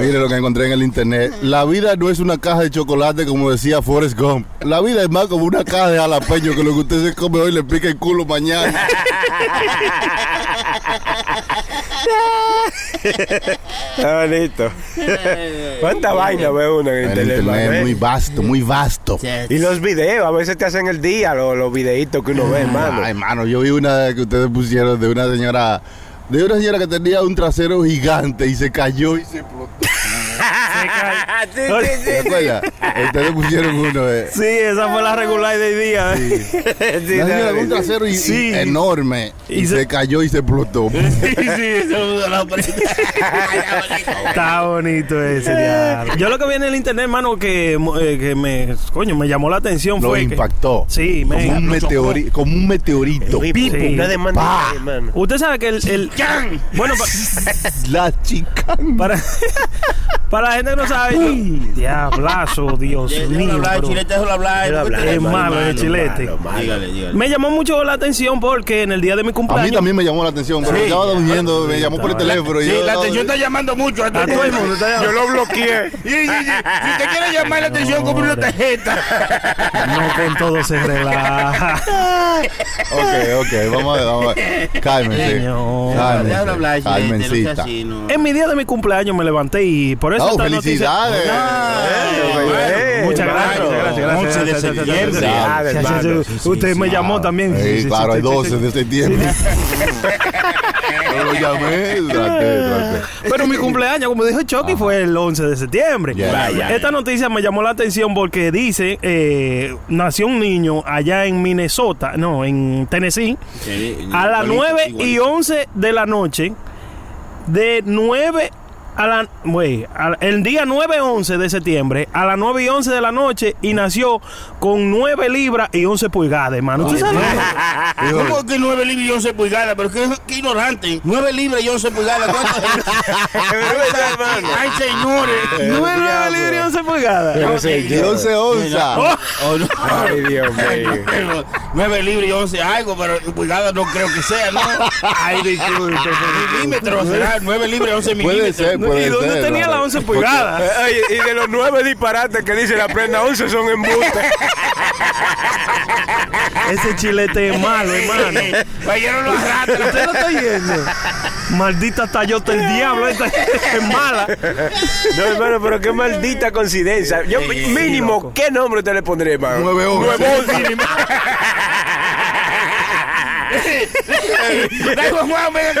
Mire lo que encontré en el internet. La vida no es una caja de chocolate como decía Forrest Gump. La vida es más como una caja de jalapeño que lo que usted se come hoy le pica el culo mañana. Está bonito. ¿Cuánta vaina ve uno en El internet? es eh? muy vasto, muy vasto. Y los videos, a veces te hacen el día, los, los videitos que uno ve, hermano. Ay, hermano, yo vi una que ustedes pusieron de una señora, de una señora que tenía un trasero gigante y se cayó y se explotó. Cae. Sí, sí, ¿Te acuerdas? Ustedes pusieron uno de... Sí, esa fue la regular de hoy día. sí, La señora con un sí. trasero y- y Sí. enorme y, Y se, se- cayó y se explotó. Sí, sí, eso es la Está bonito ese. diablo. Yo lo que vi en el internet, hermano, que, eh, que me, coño, me llamó la atención Lo fue que- impactó. Sí, como me- un, meteori- como un meteorito. Pipo, Sí. hermano. Usted sabe que el, el- bueno pa- La chica. para para la gente que no sabe, yo- diablazo, Dios mío. hablar, chilete, hablar. Es malo el chilete. Malo, malo. Dígale, dígale. Me llamó mucho la atención porque en el día de mi A cumpleaños mí también me llamó la atención, pero Sí. estaba durmiendo, me llamó por el teléfono. Sí, yo- la atención está llamando mucho. a todo el mundo está Yo lo bloqueé. Si usted quiere llamar la atención, compre una tarjeta. No con todo se relaja. Ok, ok, vamos a ver, vamos a ver. Cálmense. Señor. Déjalo hablar, Cálmense. En mi día de mi cumpleaños me levanté y por eso Oh, felicidades. Eh, Muchas gracias, muchas gracias, gracias, 11 de gracias, gracias, septiembre. gracias, Ah, gracias, hermano. gracias. Sí, sí, Usted sí. me llamó también. Sí, claro, el sí, 12 sí. de septiembre. Lo llamé, traté, traté. Pero mi cumpleaños, como dijo Chucky, fue el 11 de septiembre. Esta noticia me llamó la atención porque dice, eh, nació un niño allá en Minnesota, no, en Tennessee, a las igualito, 9 y igualito. 11 de la noche, de 9 a la, güey, al- el día 9-11 de septiembre, a las 9 y 11 de la noche, y nació con 9 libras y 11 pulgadas, hermano. ¿Tú sabes? ¿Cómo que 9 libras y 11 pulgadas? Pero qué, qué ignorante. 9 libras y 11 pulgadas. ¿Cuánto verdad, hermano. Ay, señores. 9 libras y 11 pulgadas. Pero sí, Y yo- 11 onzas. Ay, Dios mío. 9 libras y 11 algo, pero pulgadas no creo que sea, ¿no? Ay, disculpe. Milímetros será 9 libras y 11 Puede milímetros puede ¿Y ser, dónde tenía ¿no? la 11 pulgadas? Eh, Oye, y de los nueve disparates que dice la prenda 11 son embustes. Ese chilete es malo, hermano. Vayeron los ratos. Usted lo está yendo. Maldita Tayota el diablo, esta es mala. No, hermano, pero qué maldita coincidencia. Yo, sí, mínimo, ¿qué nombre te le pondré, hermano? 911. 911.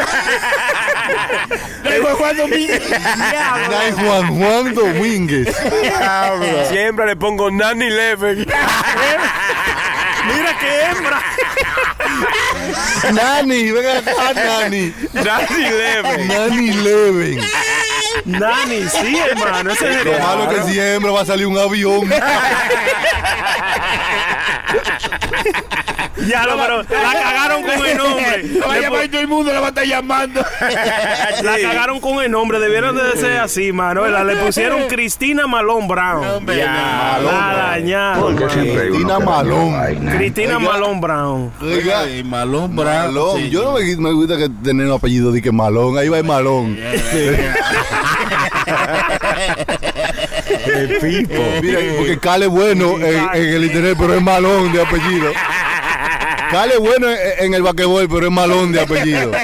de Juan Juan Domínguez. De Juan Juan Domínguez. Siempre le pongo Nanny Leven. Mira qué hembra. Nani, venga acá, Nani. Nani Leven. Nani Leven. Nani, sí, hermano. Ese es Lo malo que siempre va a salir un avión. Ya lo, pero la cagaron con el nombre. Lo va a llamar todo el mundo, la va a estar llamando. La cagaron con el nombre. Debieron de ser así, mano. ¿verdad? Le pusieron Cristina Malón Brown. Hombre, Ya, no. La dañaron. Cristina Malón. Cristina Malón Brown. Oiga, Malón Brown. Malón. Sí. Yo no me, me gusta que tener un apellido de que Malón. Ahí va el Malón. Mira, porque Cale es bueno en, en el internet, pero es Malón de apellido. Cale es bueno en, en el basquetbol, pero es Malón de apellido.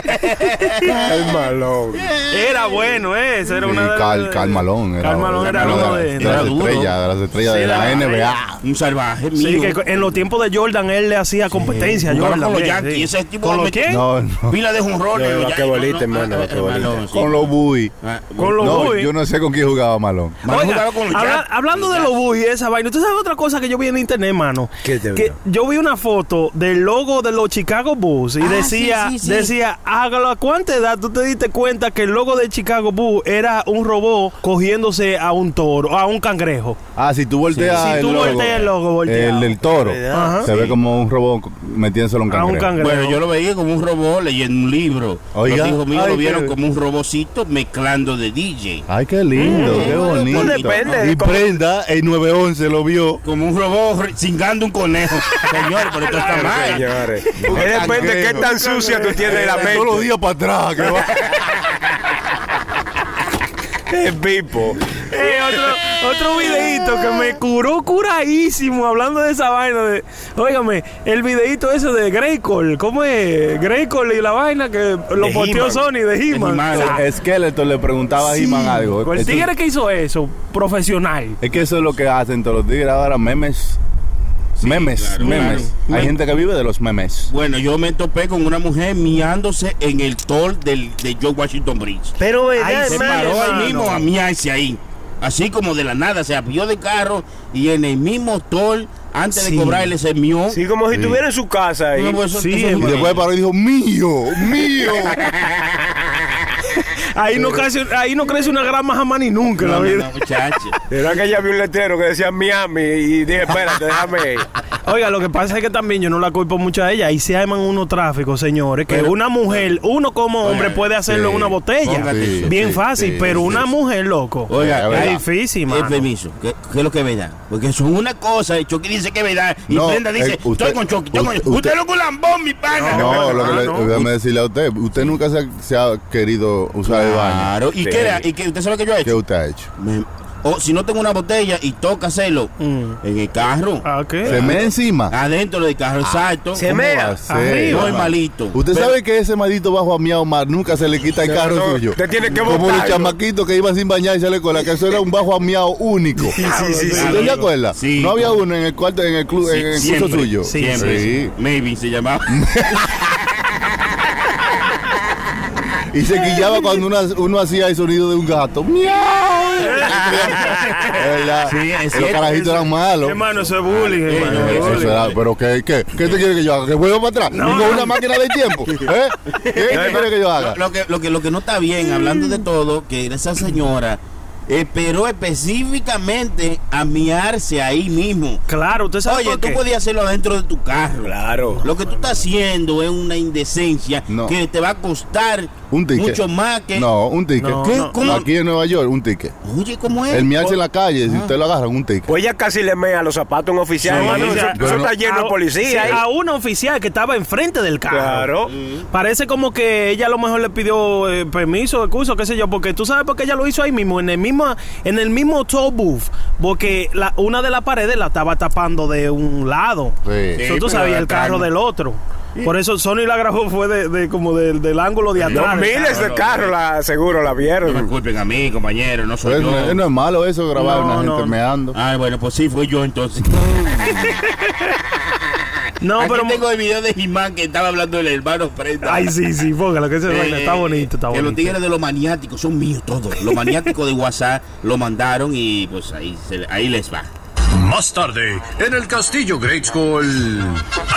El malón. Era bueno ese. Era Sí, una de Cal, Cal Malón. Era, Cal Malón era de, uno la- de- de era las duro. estrellas, de las estrellas Sí, de la NBA. Un salvaje Sí, que en los tiempos de Jordan él le hacía competencia a Jugaba Jordan. con los bien, Yankees. sí. Ese tipo ¿Con los quién? No, no. Pila de junrones. No, los hermano, sí. Con los Bui. Ah, Con los No, Bulls. yo no sé con quién jugaba Malón. Jugaba con los hablando de los Bulls y esa vaina, ¿usted sabe otra cosa que yo vi en internet, mano? ¿Qué te que vio? yo vi una foto del logo de los Chicago Bulls y Ah, decía, sí, sí, sí. decía, hágalo a cuánta edad tú te diste cuenta que el logo de Chicago Bulls era un robot cogiéndose a un toro, a un cangrejo. Ah, si tú volteas Si el tú logo, volteas el logo, volteado. el del toro, Ajá. se ve como un robot metiéndoselo en A un cangrejo. cangrejo. Bueno, yo lo veía como un robot leyendo un libro. Oiga. Los hijos míos Ay, lo vieron qué- como un robocito mezclando de DJ. Ay, qué lindo, qué bonito. pues depende, Y como- Prenda, el 911 lo vio. Como un robot cingando un conejo. Señor, pero esto está mal. Señores. Que depende de qué tan sucia tú tienes la Todos los mente. días para atrás. que va. Qué pipo. Eh, otro, otro videíto que me curó curadísimo hablando de esa vaina de, óigame, el videíto ese de Greycall, ¿cómo es? Greycall y la vaina que lo posteó. Sony de He-Man. Sea, Skeletor le preguntaba a He-Man algo. el tigre que hizo eso, profesional. Es que eso es lo que hacen todos los tigres ahora, memes. Memes, claro, memes. claro. Hay gente que vive de los memes. Bueno, yo me topé con una mujer miándose en el tour del, de George Washington Bridge. Pero, Ay, ¿verdad, se paró ahí mismo a miarse ahí. Así como de la nada se apió de carro y en el mismo toll, antes Sí. de cobrarle, se mió. Sí, como si estuviera en su casa ahí. No, pues eso- Sí, eso- Y después paró y dijo, mío, mío. Ahí no, crece, ahí no crece una grama jamás ni nunca en la vida. no, muchacho. Era que ella vio un letrero que decía Miami y dije, espérate, déjame ir. Oiga, lo que pasa es que también yo no la culpo mucho a ella. Ahí se arman unos tráficos, señores, que Pero- una mujer, uno como hombre puede hacerlo sí, en una botella. eso, Bien sí, fácil, sí, pero sí, una sí. mujer, loco. Oiga, Es es difícil, Eh, mano. permiso, ¿qué, qué es lo que es verdad? Porque son una cosa, y Chucky dice que es verdad, y No, Brenda dice, eh, usted- estoy con Chucky, estoy con usted- Usted es un lambón, mi pana. No, lo que le, no. déjame decirle a usted, usted nunca se ha, se ha querido usar el baño. Claro, ¿y Sí. qué era? ¿Y qué, usted sabe que yo he ¿Qué hecho? usted ha hecho? Me- o si no tengo una botella y toca hacerlo Mm. en el carro, Ah. Se me encima. adentro del carro, exacto. se ¿Cómo mea. Arriba. Normalito. Usted Pero- sabe que ese maldito bajo a miau mar nunca se le quita el carro no, suyo. te tiene que Como los chamaquitos que iban sin bañar y se le cola, que eso era un bajo a miau único. sí, sí, ¿Usted se acuerda? Sí. No había uno en el cuarto, en el club, Sí, en el curso siempre, suyo. Sí, Siempre. Sí. Maybe se llamaba. Y se quillaba cuando uno, uno hacía el sonido de un gato. ¡Miau! Es verdad. Sí, es Los cierto. carajitos eran malos. Hermano, eso es bullying, hermano. no, es Eso bullying. era- pero ¿qué, qué, ¿qué te quiere que yo haga? ¿Que vuelva para atrás? ¿Con una máquina del tiempo? ¿Eh? ¿Qué te quiere que yo haga? Lo, lo que, lo, que, lo que no está bien, hablando de todo, que esa señora esperó específicamente a miarse ahí mismo. Claro, usted sabe Oye, por tú qué? podías hacerlo adentro de tu carro. Claro. Lo que tú estás haciendo es una indecencia No. que te va a costar Un ticket. mucho más que. No, un ticket. No, ¿Qué? no. ¿Cómo? Aquí en Nueva York, un ticket. Oye, ¿cómo es? El miarse en la calle, si usted lo agarra, un ticket. Pues ella casi le mea los zapatos a un oficial, Sí, Eso, está no- lleno de A- policía. sí, ahí. a una oficial que estaba enfrente del carro. Claro. Parece como que ella a lo mejor le pidió eh, permiso, excuso, qué sé yo, porque tú sabes por qué ella lo hizo ahí mismo, en el mismo, en el mismo toll booth, porque la, una de las paredes la estaba tapando de un lado. Sí. Eso tú sabías el carro del otro. Por eso Sony la grabó fue de, de como del, del ángulo de atrás. Los miles de carros, la, seguro, la No me vieron. culpen a mí, compañero, no soy Pero yo. es, no es malo eso, grabar No, una gente no. meando. Ay, bueno, pues sí, fui yo entonces. No, Aquí pero... tengo el video de Jimán que estaba hablando del hermano Prenda. Ay, sí, sí, póngalo, que ese Eh, está bonito, está que bonito. los tigres de los maniáticos son míos todos. Los maniáticos de WhatsApp lo mandaron y pues ahí, se- ahí les va. Más tarde, en el castillo Great School.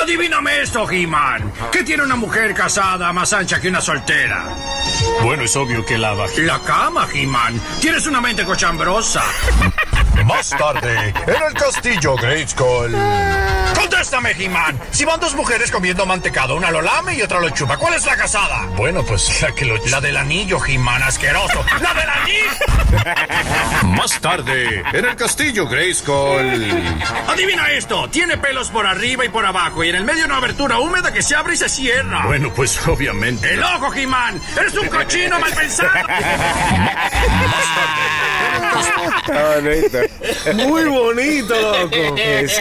Adivíname esto, He-Man. ¿Qué tiene una mujer casada más ancha que una soltera? Bueno, es obvio que la vagina. La cama, He-Man. Tienes una mente cochambrosa. Más tarde, en el castillo School. Contéstame, He-Man. Si van dos mujeres comiendo mantecado, una lo lame y otra lo chupa, ¿cuál es la casada? Bueno, pues la que lo. La del anillo, He-Man, asqueroso. ¡La del anillo! Más tarde, en el castillo School. Adivina esto. Tiene pelos por arriba y por abajo y en el medio una abertura húmeda que se abre y se cierra. Bueno, pues obviamente. ¡El ojo, He-Man! ¡Eres un cochino mal pensado! Está bonito. Muy bonito, loco.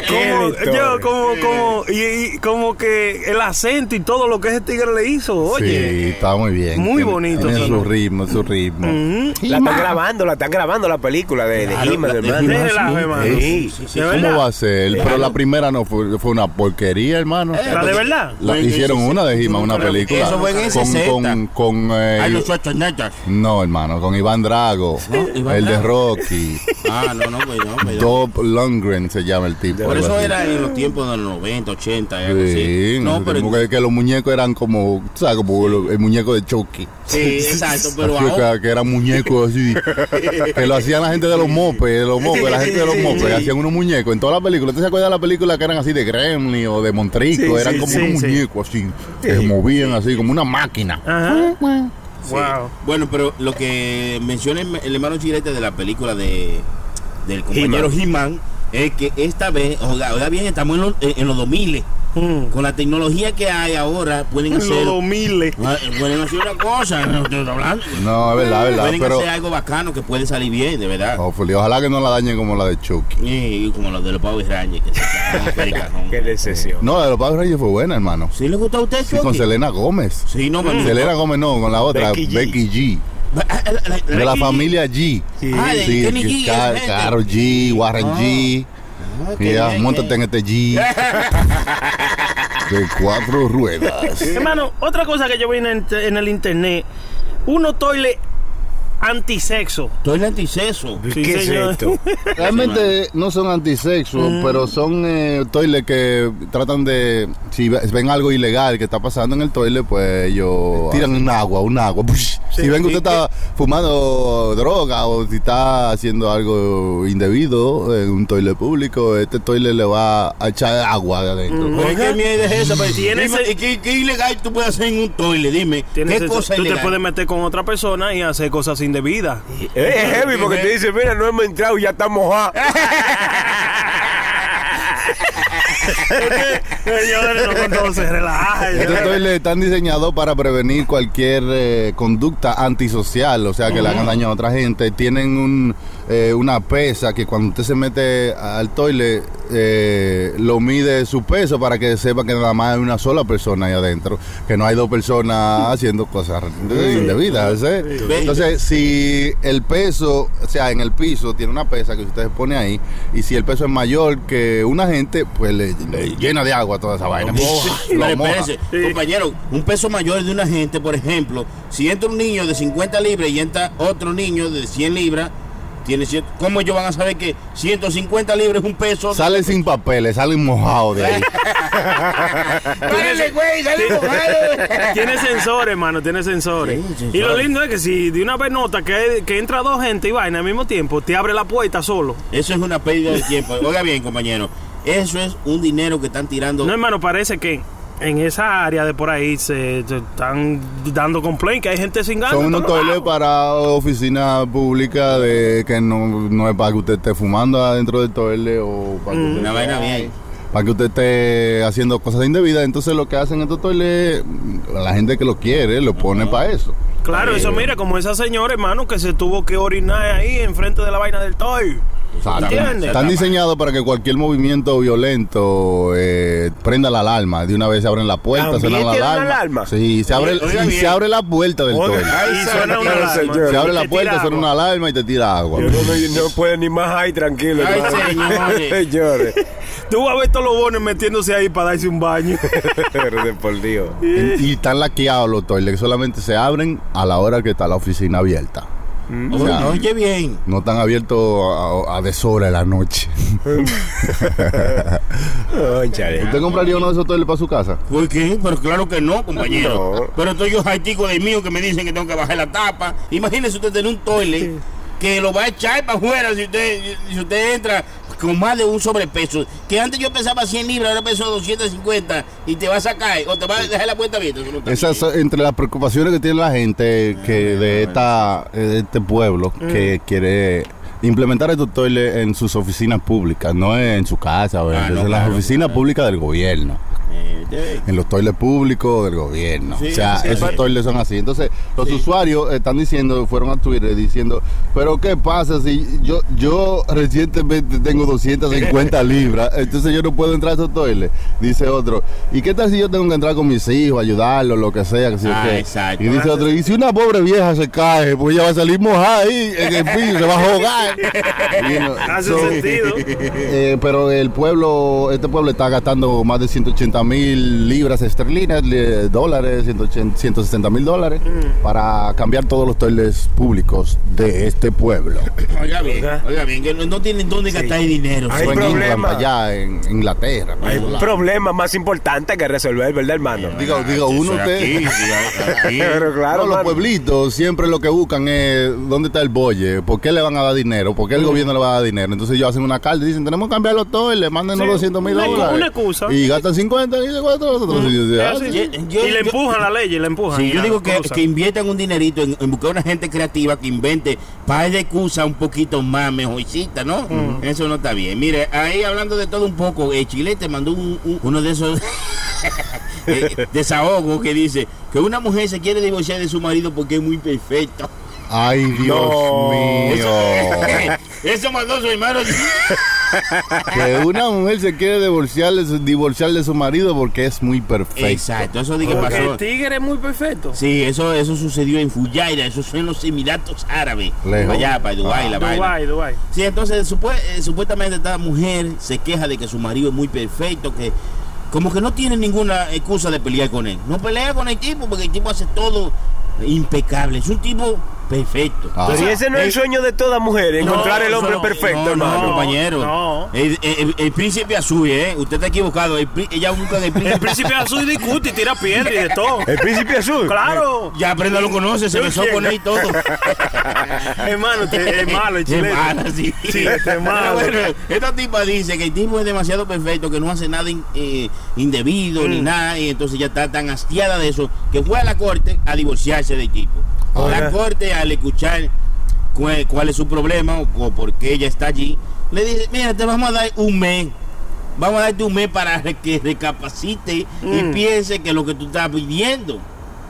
como, yo, como, como, y, y como que el acento y todo lo que ese tigre le hizo, oye. Sí, está muy bien. Muy bonito, Tiene su ritmo, su ritmo. La están grabando, la están grabando la película de, de Claro, He-Man, hermano. Sí. Sí, sí. ¿De ¿Cómo va a ser? Pero la primera no fue, fue una porquería, hermano. ¿La de verdad? La- hicieron ese- una de He-Man, una película. eso fue en el con, 60. con, con, eh, Ay, los Schwarzenegger. No, hermano, con Iván Drago, Iván el de. Rocky, Ah, no, no, no, no. Dolph Lundgren se llama el tipo. Por eso así. era en los tiempos de los 90, 80, y algo Sí, así. no, pero. que, que los muñecos eran como, ¿sabes? Como el muñeco de Chucky. Sí, exacto, pero Así ahora. que, eran muñecos así, que lo hacían la gente de los mopes, de los mopes, la gente de los mopes, hacían unos muñecos. En toda la película, ¿usted se acuerda de la película que eran así de Gremlin o de Montrico? Sí, eran sí, como sí, unos sí. muñecos así, que se movían así, como una máquina. Ajá. Sí. Wow. Bueno, pero lo que menciona el el hermano Chilete de la película de del compañero He-Man es que esta vez, oiga, oiga bien, estamos en los, en los 2000 Mm. con la tecnología que hay ahora pueden En los hacer 2000. Ah, pueden hacer una cosa, no estoy hablando. No, es verdad, es verdad. Pueden Pero hacer algo bacano que puede salir bien, de verdad. oh, Fuli, ojalá que no la dañen como la de Chucky. Y como los de los Power Rangers que se. Qué decepción. No, la de los Power Rangers fue buena, hermano. ¿Sí le gustó a usted, Sí, con? Selena Gómez. Sí, no, me Selena Gómez no, con la otra, Becky G. Becky G. Ah, la- la- De la familia G. Ah, de Sí, Kenny G, Car- esa gente. Carol G, Warren Ah. G. Ah, Ya, bien, montate en este G. de cuatro ruedas. Hermano, otra cosa que yo vi en, el- en el internet, unos toiles antisexo. Toile antisexo. Sí, señor. Realmente no son antisexo, Mm. pero son eh, toiles que tratan de. Si ve- ven algo ilegal que está pasando en el toile, pues ellos tiran un agua, un agua. si ven que usted está fumando droga o si está haciendo algo indebido en un toile público, este toile le va a echar agua de adentro. Oye, ¿Qué mierda es esa? Pero Tiene dime, ese- ¿y ¿qué, qué ilegal tú puedes hacer en un toile? Dime. Tienes ¿Qué cosa Tú te puedes meter con otra persona y hacer cosas indebidas. Es heavy porque te dice, mira, no hemos entrado y ya está mojado. Señores, se relaja. Están diseñados para prevenir cualquier eh, conducta antisocial, o sea, que le hagan daño a otra gente. Tienen un, eh, una pesa que cuando usted se mete al toile, eh, lo mide su peso para que sepa que nada más hay una sola persona ahí adentro, que no hay dos personas haciendo cosas indebidas. ¿eh? Entonces, si el peso, o sea, en el piso tiene una pesa que usted pone ahí, y si el peso es mayor que una gente, pues le, le llena de agua toda esa vaina. Lo moja. compañero, un peso mayor de una gente, por ejemplo, si entra un niño de 50 libras y entra otro niño de 100 libras, tiene cien- ¿cómo ellos van a saber que 150 libras es un peso? Salen sin papeles, salen mojados de ahí. Párale, güey, sale mojado. Tiene sensores, hermano, tiene sensores. Sí, Y lo lindo es que si de una vez nota que, que entra dos gente y vaina al mismo tiempo, te abre la puerta solo. Eso es una pérdida de tiempo. Oiga bien, compañero, eso es un dinero que están tirando. No, hermano, parece que en esa área de por ahí se, se están dando complaint que hay gente sin ganas. Son unos toiles para oficina pública de que no, no es para que usted esté fumando adentro del toile o para que usted Una vaina bien. para que usted esté haciendo cosas indebidas. Entonces lo que hacen estos toiles, la gente que lo quiere, lo pone para eso. Claro, eso mira, como esa señora, hermano, que se tuvo que orinar ahí enfrente de la vaina del toy. ¿Entiendes? Están diseñados para que cualquier movimiento violento eh, prenda la alarma. De una vez se abren la puerta, ¿También suena la alarma. alarma? Sí, se abre, Oiga y se abre la puerta del toile. Y suena una alarma. señor. Se abre la puerta, suena una alarma y te tira agua. Yo no, puede ni más ahí tranquilo. Ay, señores. Tú vas a ver todos los bonos metiéndose ahí para darse un baño. Pero de por Dios. Y, y están laqueados los toiles, que solamente se abren a la hora que está la oficina abierta. O sea, Oye, bien. no están abiertos a, a deshora de la noche. ¿Usted compraría uno de esos toiles para su casa? ¿Por qué? Pero claro que no, compañero. No. Pero estoy yo jaiticos de mío que me dicen que tengo que bajar la tapa. Imagínese usted tener un toile que lo va a echar para afuera si usted, si usted entra con más de un sobrepeso. Que antes yo pesaba 100 libras, ahora peso 250 y te va a sacar o te va a dejar la puerta abierta. Esas son entre las preocupaciones que tiene la gente que de esta de este pueblo que quiere implementar estos toiles en sus oficinas públicas, no en su casa, o en- Ah, no, en las oficinas claro. públicas del gobierno. Eh, eh, en los toiles públicos del gobierno. Sí, o sea, sí, esos sí. toiles son así. Entonces, los usuarios están diciendo, fueron a Twitter diciendo, pero ¿qué pasa si yo yo recientemente tengo 250 libras, entonces yo no puedo entrar a esos toiles? Dice otro, ¿y qué tal si yo tengo que entrar con mis hijos, ayudarlos, lo que sea? Que yo Ah, exacto. Y dice otro, ¿y si una pobre vieja se cae, pues ella va a salir mojada ahí en el piso, se va a no, Hace so- sentido. eh, pero el pueblo, este pueblo está gastando más de 180 mil libras esterlinas, dólares, 180 160 mil dólares, para cambiar todos los toiles públicos de este pueblo. Oiga bien, oiga bien, que no, no tienen dónde gastar el dinero. Hay Fue en problema. England, allá en Inglaterra. Hay problemas más importantes que resolver, ¿verdad, hermano? Digo, digo, uno usted. Pero claro, No, los pueblitos siempre lo que buscan es dónde está el bolle, por qué le van a dar dinero, por qué el gobierno le va a dar dinero. Entonces ellos hacen una carta y dicen, tenemos que cambiarlo todo y le manden Sí, 200 mil dólares. una excusa. Y gastan 50 y dice, ¿cuánto? Nosotros, y le empujan la ley, y le empujan. Sí, yo digo que, que inviertan un dinerito en, en buscar una gente creativa que invente para de excusa un poquito más mejorcita, ¿no? Eso no está bien. Mire, ahí hablando de todo un poco, eh, Chilete mandó un- un- uno de esos eh, desahogos que dice que una mujer se quiere divorciar de su marido porque es muy perfecto. Ay, Dios mío. Eso mandó su hermano. que una mujer se quiere divorciar de, su, divorciar de su marido porque es muy perfecto. Exacto, eso dije Porque pasó. el tigre es muy perfecto. Sí, eso, eso sucedió en Fujairah, eso son los Emiratos Árabes. Lejos. Allá, para Dubái, la vaina. Dubai, Dubai. Sí, entonces eh, supuestamente esta mujer se queja de que su marido es muy perfecto, que como que no tiene ninguna excusa de pelear con él. No pelea con el tipo porque el tipo hace todo impecable. Es un tipo perfecto. Ah. Pero ese no es el sueño de toda mujer, encontrar el hombre no, perfecto, no, hermano. No, compañero. no. El, el- el príncipe azul, ¿eh? Usted está equivocado. El ella busca del príncipe. El príncipe azul discute y tira piedra y de todo. El príncipe azul. Claro. Ya Brenda lo conoce, se besó con él y todo. Hermano, este es malo el chileno. mala, sí. Sí, este es malo. Bueno, esta tipa dice que el tipo es demasiado perfecto, que no hace nada in- eh, indebido Mm. ni nada, y entonces ya está tan hastiada de eso, que fue a la corte a divorciarse del tipo. La corte, al escuchar cuál, cuál es su problema o, o por qué ella está allí, le dice, mira, te vamos a dar un mes. Vamos a darte un mes para que recapacite Mm. y piense que lo que tú estás pidiendo.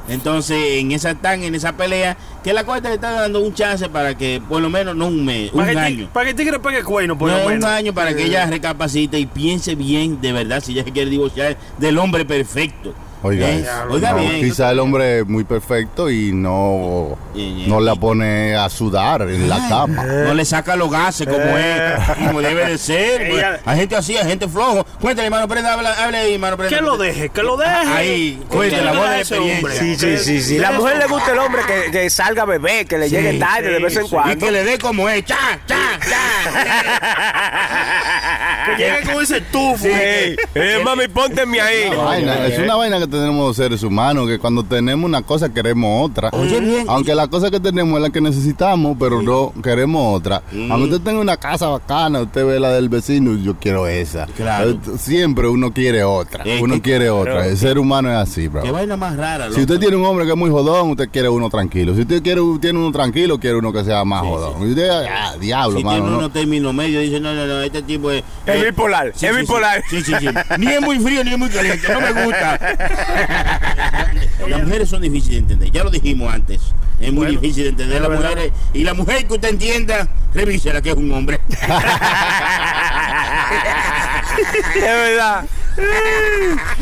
Entonces, en esa están en esa pelea, que la corte le está dando un chance para que, por lo menos, no un mes, un Para que, año. para que el tigre pegue cuerno, por No, lo un menos. año para que ella recapacite y piense bien de verdad si ella se quiere divorciar del hombre perfecto. Oiga, ¿Eh? Oiga No, bien. quizá el hombre es muy perfecto y no, no la pone a sudar en la cama. No le saca los gases como es, como debe de ser. pues. Ella- Hay gente así, hay gente flojo. Cuéntale, hermano Prenda, habla, hable ahí, hermano Prenda. Que lo deje, que lo deje. Ahí, Que cuente la voz de experiencia. Sí, sí, sí, sí. La mujer le gusta el hombre que, que salga bebé, que le llegue tarde de vez en Y cuando. que le dé como es. ¡Cha, cha, cha! Que llegue con ese tufo. Ey, eh, mami, pónteme ahí. Vaina, es una vaina que tenemos los seres humanos, que cuando tenemos una cosa queremos otra. Oye, bien. Aunque la cosa que tenemos es la que necesitamos, pero no queremos otra. Aunque usted tenga una casa bacana, usted ve la del vecino, yo quiero esa. Claro. Eh, Siempre uno quiere otra. Es Uno que- quiere otra. El ser humano es así, bro. Qué vaina más rara, Si usted tiene un hombre que es muy jodón, usted quiere uno tranquilo. Si usted quiere tiene uno tranquilo, quiere uno que sea más jodón. Y usted, ah, diablo, Si mano. tiene no. unos términos medios, dice, no, no, no, este tipo es... Es eh, bipolar, sí, es sí, bipolar. Sí, sí, sí. Ni es muy frío, ni es muy caliente, no me gusta. Las mujeres son difíciles de entender, ya lo dijimos antes. Es muy difícil de entender las mujeres. Y la mujer que usted entienda, revísela que es un hombre. Es verdad.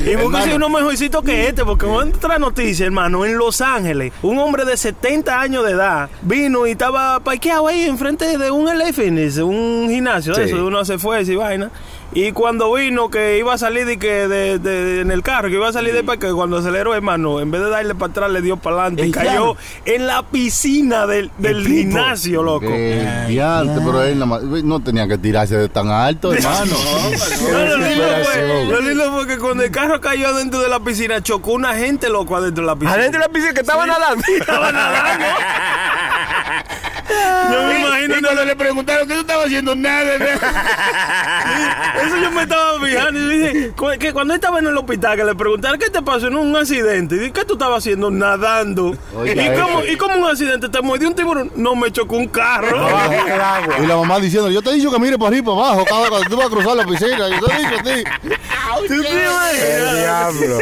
Y búsquese uno mejorcito que este, porque otra noticia, hermano, en Los Ángeles, un hombre de 70 años de edad vino y estaba parqueado ahí enfrente de un LA Fitness, un gimnasio Sí. eso, uno hace fuerza y vaina. Y cuando vino que iba a salir de que de, de- en el carro, que iba a salir de parque, cuando aceleró, hermano, en vez de darle para atrás, le dio para adelante y cayó diablo. en la piscina del, del gimnasio, loco. Eh, diante, pero él nada más- no tenía que tirarse de tan alto, hermano. No, lo, lindo fue, desesperación. lo lindo fue que cuando el carro cayó adentro de la piscina, chocó una gente loco adentro de la piscina. Adentro de la piscina que estaba nadando. Estaba nadando. Yo me imagino Y cuando le preguntaron, ¿qué tú estabas haciendo? Nada. Eso yo me estaba fijando y dije que cuando estaba en el hospital que le preguntaron qué te pasó en un accidente y dije, ¿qué tú estabas haciendo? Nadando. Oiga, ¿Y cómo, eso. ¿Y cómo un accidente? ¿Te mordió un tiburón? No, me chocó un carro. Y la mamá diciendo, yo te he dicho que mire para arriba y para abajo cada cuando tú vas a cruzar la piscina. Yo te he dicho a ti. ¿Tú te imaginas? diablo.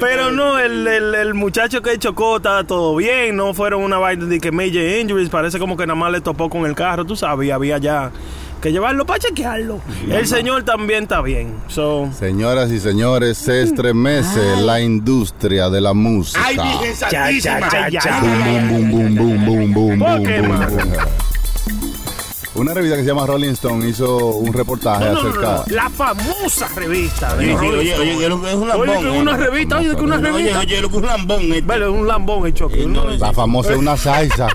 Pero no, el, el, el muchacho que chocó estaba todo bien, no fueron una vaina de que major injuries, parece como que nada más le topó con el carro, tú sabes, y había ya que llevarlo para chequearlo. El señor también está bien. So, Señoras y señores, se estremece la industria de la música. Ay, Virgen Santísima. cha, cha, cha. Boom, boom, boom, boom, boom, boom, ¿Por boom, boom. Una revista que se llama Rolling Stone hizo un reportaje no, no, no, acerca. no, la famosa revista de Sí, sí, Rolling oye, Stone. oye, que que es un Oye, lambón. que eh. una revista, oye, que una Oye, revista. oye, lo que es un lambón. este. Vale, un lambón no, ¿no? La famosa es una salsa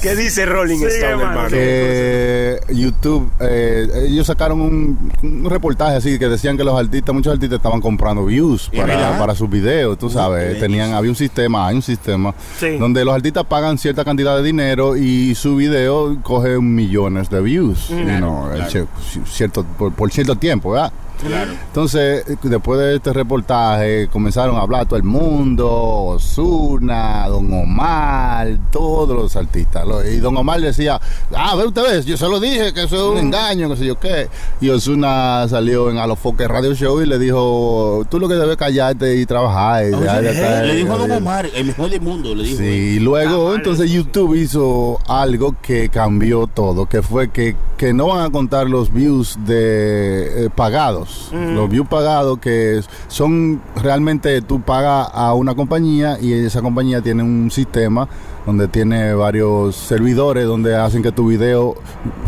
¿Qué dice Rolling Sí, Stone, hermano. hermano? que YouTube, eh, ellos sacaron un, un reportaje así que decían que los artistas, muchos artistas estaban comprando views ¿Es para, para sus videos, tú sabes, tenían, había un sistema, hay un sistema Sí. donde los artistas pagan cierta cantidad de dinero y su video coge millones de views, you know, che- cierto, por, por cierto tiempo, ¿verdad? Claro. Entonces, eh, después de este reportaje, comenzaron a hablar todo el mundo, Osuna, Don Omar, todos los artistas. Y Don Omar decía, ah, ve usted, ve, yo se lo dije, que eso es un engaño, que sé yo qué. Y Osuna salió en Alofoque Radio Show y le dijo, tú lo que debes callarte y trabajar. y de estar- Le dijo a Don Omar, el mejor del mundo, le dijo. Sí, y luego entonces YouTube hizo algo que cambió todo, que fue que, que no van a contar los views de eh, pagados. Los views pagados que son realmente tú pagas a una compañía y esa compañía tiene un sistema donde tiene varios servidores donde hacen que tu video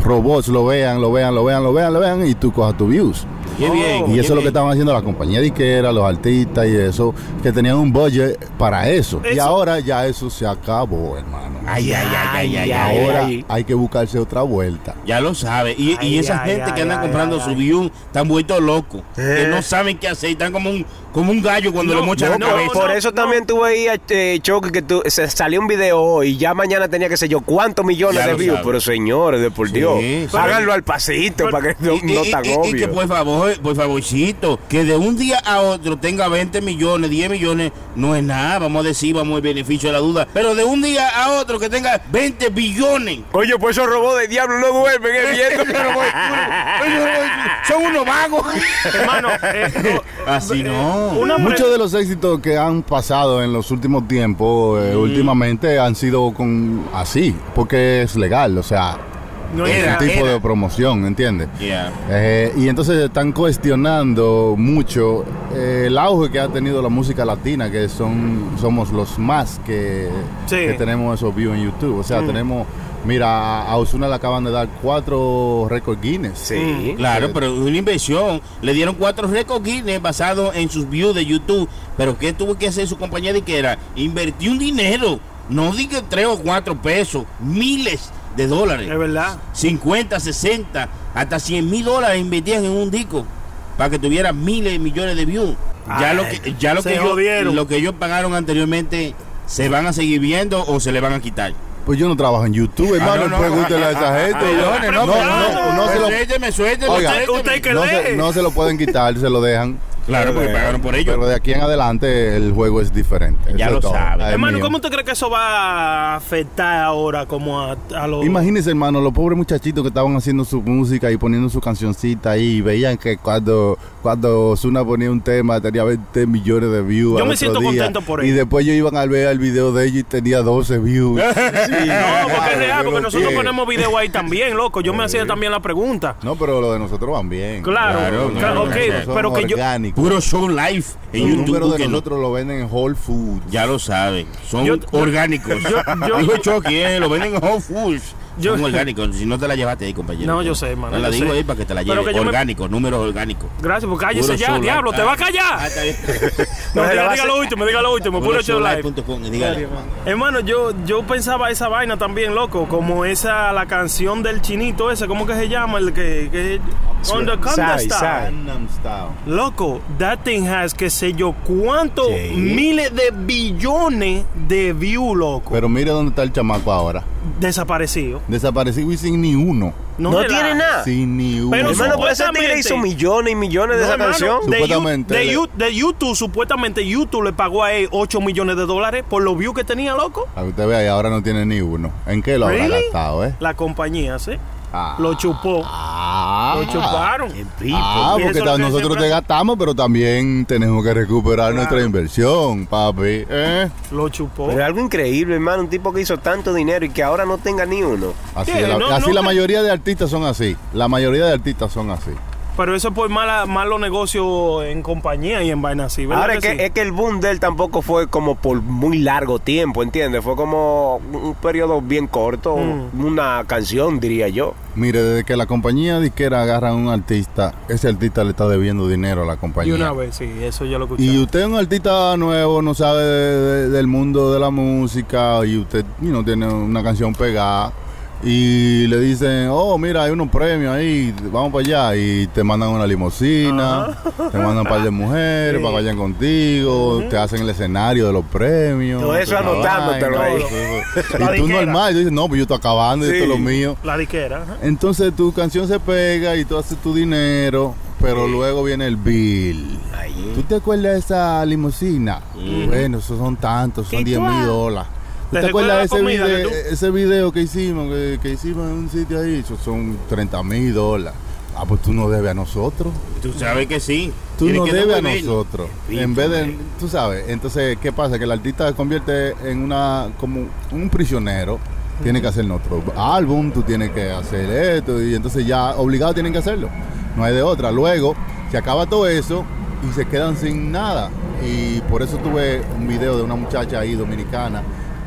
robots lo vean, lo vean, lo vean, lo vean, lo vean y tú cojas tus views. Qué bien. Y qué eso es lo que estaban haciendo la compañía disquera, los artistas y eso, que tenían un budget para eso. Y ahora ya eso se acabó, hermano. Ay, ay, ay, ay, ay, ay, ahora ay. hay que buscarse otra vuelta. Ya lo sabe. Y, y Ay, esa ay, gente ay, que anda ay, comprando ay, su ay. view están vueltos locos. Que no saben qué hacer. Están como un, como un gallo cuando No, le mochan la no, cabeza. Por eso también tú veías, eh, Choque, que tú, se salió un video hoy y ya mañana tenía que sé yo cuántos millones Ya de views. sabe. Pero señores, de por Sí, Dios, sí. háganlo al pasito para que no, Y- no y- y- y obvio. que por favor, por favorcito, que de un día a otro tenga 20 millones, 10 millones, no es nada, vamos a decir, vamos al beneficio de la duda. Pero de un día a otro que tenga 20 billones. Oye, pues esos robots de diablo no duermen, eh. Son unos vagos. Hermano, eh, no, Así no. Muchos de los éxitos que han pasado en los últimos tiempos, Mm. eh, últimamente, han sido con así, porque es legal, o sea, no es un tipo era. de promoción, ¿entiendes? Yeah. Eh, y entonces están cuestionando mucho eh, el auge que ha tenido la música latina, que son somos los más que, Sí. que tenemos esos views en YouTube. O sea, tenemos, mira, a Osuna le acaban de dar cuatro récords Guinness. Sí. Claro, pero es una inversión. Le dieron cuatro récords Guinness basados en sus views de YouTube. Pero ¿qué tuvo que hacer su compañía de que era? Invertir un dinero. No diga tres o cuatro pesos, miles de dólares. Es verdad. 50, 60, hasta 100 mil dólares invertían en un disco para que tuviera miles de millones de views. Ya lo que, ya lo se que, ellos, lo que ellos pagaron anteriormente, ¿se van a seguir viendo o se le van a quitar? Pues yo no trabajo en YouTube, hermano, Ah, no, no. pregúntele a esa gente. No, no, no, no, se lo, Suélteme, suélteme, Oiga, suélteme. usted que no, se, no se lo pueden quitar, se lo dejan. Claro, porque pagaron por ello. Pero de aquí en adelante el juego es diferente. Ya eso lo es todo. sabe. Ay, Hermano, mío. ¿cómo te crees que eso va a afectar ahora como a, a los... Imagínense, hermano, los pobres muchachitos que estaban haciendo su música y poniendo su cancioncita ahí, y veían que cuando cuando ponía un tema tenía 20 millones de views. Yo me siento día, contento por Y ello. después ellos iban a ver el video de ella y tenía 12 views. No, porque es real, porque nosotros ¿qué? ponemos video ahí también, loco. Yo me hacía también la pregunta. No, pero lo de nosotros van bien. Claro, Claro, claro, ok, pero que yo... orgánicos. Puro show live en Los YouTube. números de nosotros lo venden en Whole Foods. Ya lo saben, son Yo- yo- orgánicos. yo- Dijo Chucky, eh, lo venden en Whole Foods. Yo- son orgánicos. Si no te la llevaste ahí, compañero. No, yo sé, hermano, No la digo sé. ahí para que te la lleves. me- Orgánicos, números orgánicos. Gracias, pues cállese Puro ya, diablo, live. te va a Ah, callar. está bien. No, No, diga, lo último, diga lo último, puro show live. Dígale. Hermano, yo, yo pensaba esa vaina también, loco, como esa, la canción del chinito ese, ¿cómo que se llama? El que, que On the Style. Loco, that thing has, qué sé yo, cuántos Sí. miles de billones de views, loco, Pero mire dónde está el chamaco ahora. desaparecido. Desaparecido y sin ni uno. No tiene nada. Sin ni uno. Pero Hermano, por ese tigre hizo millones y millones de No, esa hermano, canción. De, Supuestamente, de YouTube, supuestamente YouTube le pagó a él 8 millones de dólares por los views que tenía, loco. A usted vea, y ahora no tiene ni uno. ¿En qué lo habrá Really? gastado, eh? La compañía, ¿sí? Ah. Lo chupó. Ah. Lo chuparon. Ah, porque nosotros siempre- te gastamos, pero también tenemos que recuperar nuestra inversión, papi. ¿eh? Lo chupó. Pero es algo increíble, hermano. Un tipo que hizo tanto dinero y que ahora no tenga ni uno. Así, la, No, así no la mayoría de artistas son así. La mayoría de artistas son así. Pero eso es por mala, malos negocios en compañía y en vaina así, ¿verdad? Ahora es que sí? es que el boom de él tampoco fue como por muy largo tiempo, ¿entiendes? Fue como un periodo bien corto, Mm. una canción, diría yo. Mire, desde que la compañía disquera agarra a un artista, ese artista le está debiendo dinero a la Y compañía. una vez, sí, eso ya lo escuché. Y usted es un artista nuevo, no sabe de- de- del mundo de la música y usted no tiene una canción pegada y le dicen, oh, mira, hay unos premios ahí, vamos para allá y te mandan una limusina, te mandan un par de mujeres para que vayan contigo, te hacen el escenario de los premios. Todo eso anotándotelo ahí. Y tú normal, y dices, no, pues yo estoy acabando, y esto es lo mío. La diquera. ajá. Entonces tu canción se pega y tú haces tu dinero, pero luego viene el bill. ¿Tú te acuerdas de esa limusina? Bueno, esos son tantos, son ¿Y 10 tú, mil dólares. ¿Tú ¿Te te acuerdas de ese, comida video, que tú- ese video que hicimos, que, que hicimos en un sitio ahí? Esos son 30 mil dólares. Ah, pues tú no debes a nosotros. Tú sabes que sí. Tú no debes a nosotros. En vez de, eh. tú sabes, entonces, ¿qué pasa? Que el artista se convierte en una, como un prisionero. Tiene que hacer otro álbum, tú tienes que hacer esto, y entonces ya obligado tienen que hacerlo. No hay de otra. Luego, se acaba todo eso y se quedan sin nada. Y por eso tuve un video de una muchacha ahí dominicana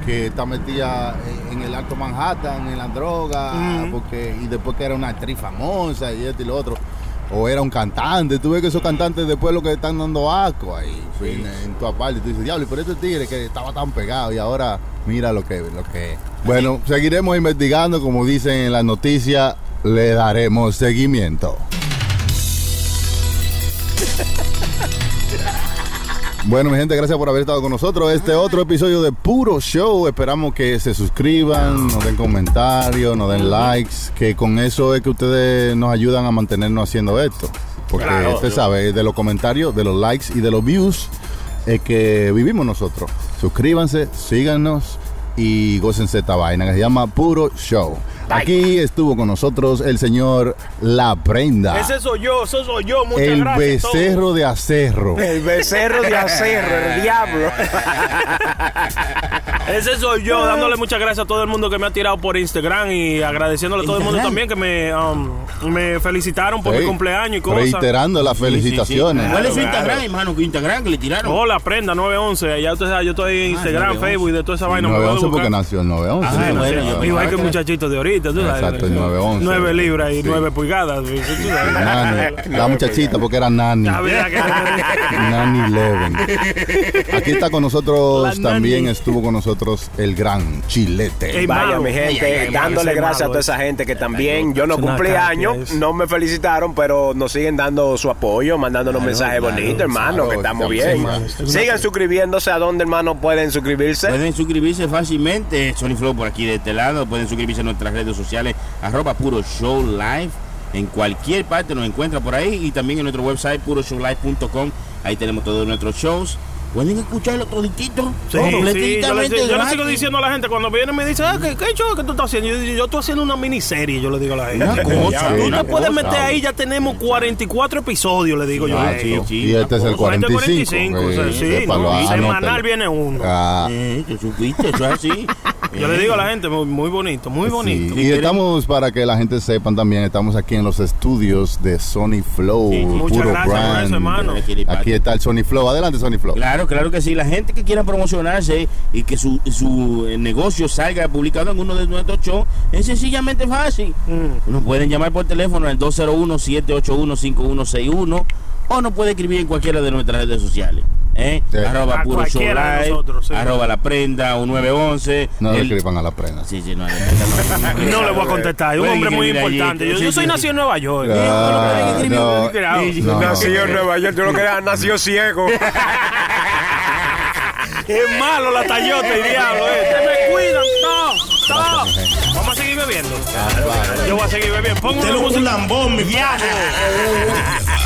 que está metida en- en el Alto Manhattan, en la droga, porque, y después que era una actriz famosa y esto y lo otro. o era un cantante. Tú ves que esos cantantes después lo que están dando asco ahí en, en tu aparte. Tú dices, diablo, y por este tigre que estaba tan pegado y ahora mira lo que, lo que es. Bueno, seguiremos investigando, como dicen en las noticias, le daremos seguimiento. Bueno, mi gente, gracias por haber estado con nosotros. Este otro episodio de Puro Show. Esperamos que se suscriban, nos den comentarios, nos den likes, que con eso es que ustedes nos ayudan a mantenernos haciendo esto. Porque Claro. usted sabe, de los comentarios, de los likes y de los views es que vivimos nosotros. Suscríbanse, síganos y gócense esta vaina que se llama Puro Show. Aquí estuvo con nosotros el señor La Prenda. Ese soy yo, eso soy yo. Muchas El gracias. todo. becerro de acerro. El becerro de acerro, el diablo. Ese soy yo, dándole muchas gracias a todo el mundo que me ha tirado por Instagram y agradeciéndole a todo el mundo también que me, um, me felicitaron por mi cumpleaños y cosas. Reiterando las felicitaciones. ¿Cuál es su Claro, Instagram, claro. hermano? ¿Qué Instagram que le tiraron? Hola, prenda 911. Ya usted sabe, yo estoy en Instagram, 911. Facebook y de toda esa vaina. me puede 911 porque nació el 911. Ah, Sí, bueno, Igual que el muchachito de ahorita, tú sabes. Exacto, el 911. 9 libras y Sí. 9 pulgadas. tú sabes. Nani. La muchachita porque era Nani. Nani Leven. Aquí está con nosotros, La Nani. también estuvo con nosotros el gran Chilete. Ey, Vaya, mi gente, dándole gracias a toda esa gente que también, yo no cumplí años, no me felicitaron, pero nos siguen dando su apoyo, mandándonos mensajes claro, bonitos, hermano, claro, que estamos bien. Sigan suscribiéndose a donde, hermano, pueden suscribirse. Pueden suscribirse fácilmente, Sony Flow por aquí de este lado, pueden suscribirse a nuestras redes sociales, arroba puro show live, en cualquier parte nos encuentra por ahí y también en nuestro website puroshowlive.com, ahí tenemos todos nuestros shows, pueden escucharlo toditito, Sí, sí, yo, completamente le, yo le gratis. sigo diciendo a la gente cuando viene me dice, ah, ¿qué, qué show que tú estás haciendo? Yo, estoy haciendo una miniserie, yo le digo a la gente. Una cosa, Ya, tú te puedes meter ahí, ya tenemos 44 episodios, le digo yo. Ah, y este es el 40, 45. 45, o sea, eh, sí, sépalo, ¿no? anótelo. semanal viene uno. Ah, Eh, ¿te supiste? Eso es así. Yo le digo a la gente, muy, muy bonito, muy bonito. sí. Y estamos, para que la gente sepan también, estamos aquí en los estudios de Sony Flow, Sí. Muchas puro gracias por brand. eso, hermano. Aquí está el Sony Flow. Adelante, Sony Flow. Claro, claro que sí. La gente que quiera promocionarse y que su, su eh, negocio salga publicado en uno de nuestros shows es sencillamente fácil. Mm. Nos pueden llamar por teléfono al 201-781-5161 o nos puede escribir en cualquiera de nuestras redes sociales. ¿Eh? Sí. Arroba A puro show live, nosotros, sí. arroba la prenda o 911. No le escriban a la prenda. Sí, sí, no, la prenda no. No le voy a contestar, es un hombre muy importante. Yo, sí, yo soy sí. nacido en Nueva York. No, Nació en. Nueva York, yo lo que era, nació ciego. Es malo la tallota y diablo, eh. me cuidan, no, no. Vamos a seguir bebiendo. Yo voy a seguir bebiendo. Pongo música. lambón, mi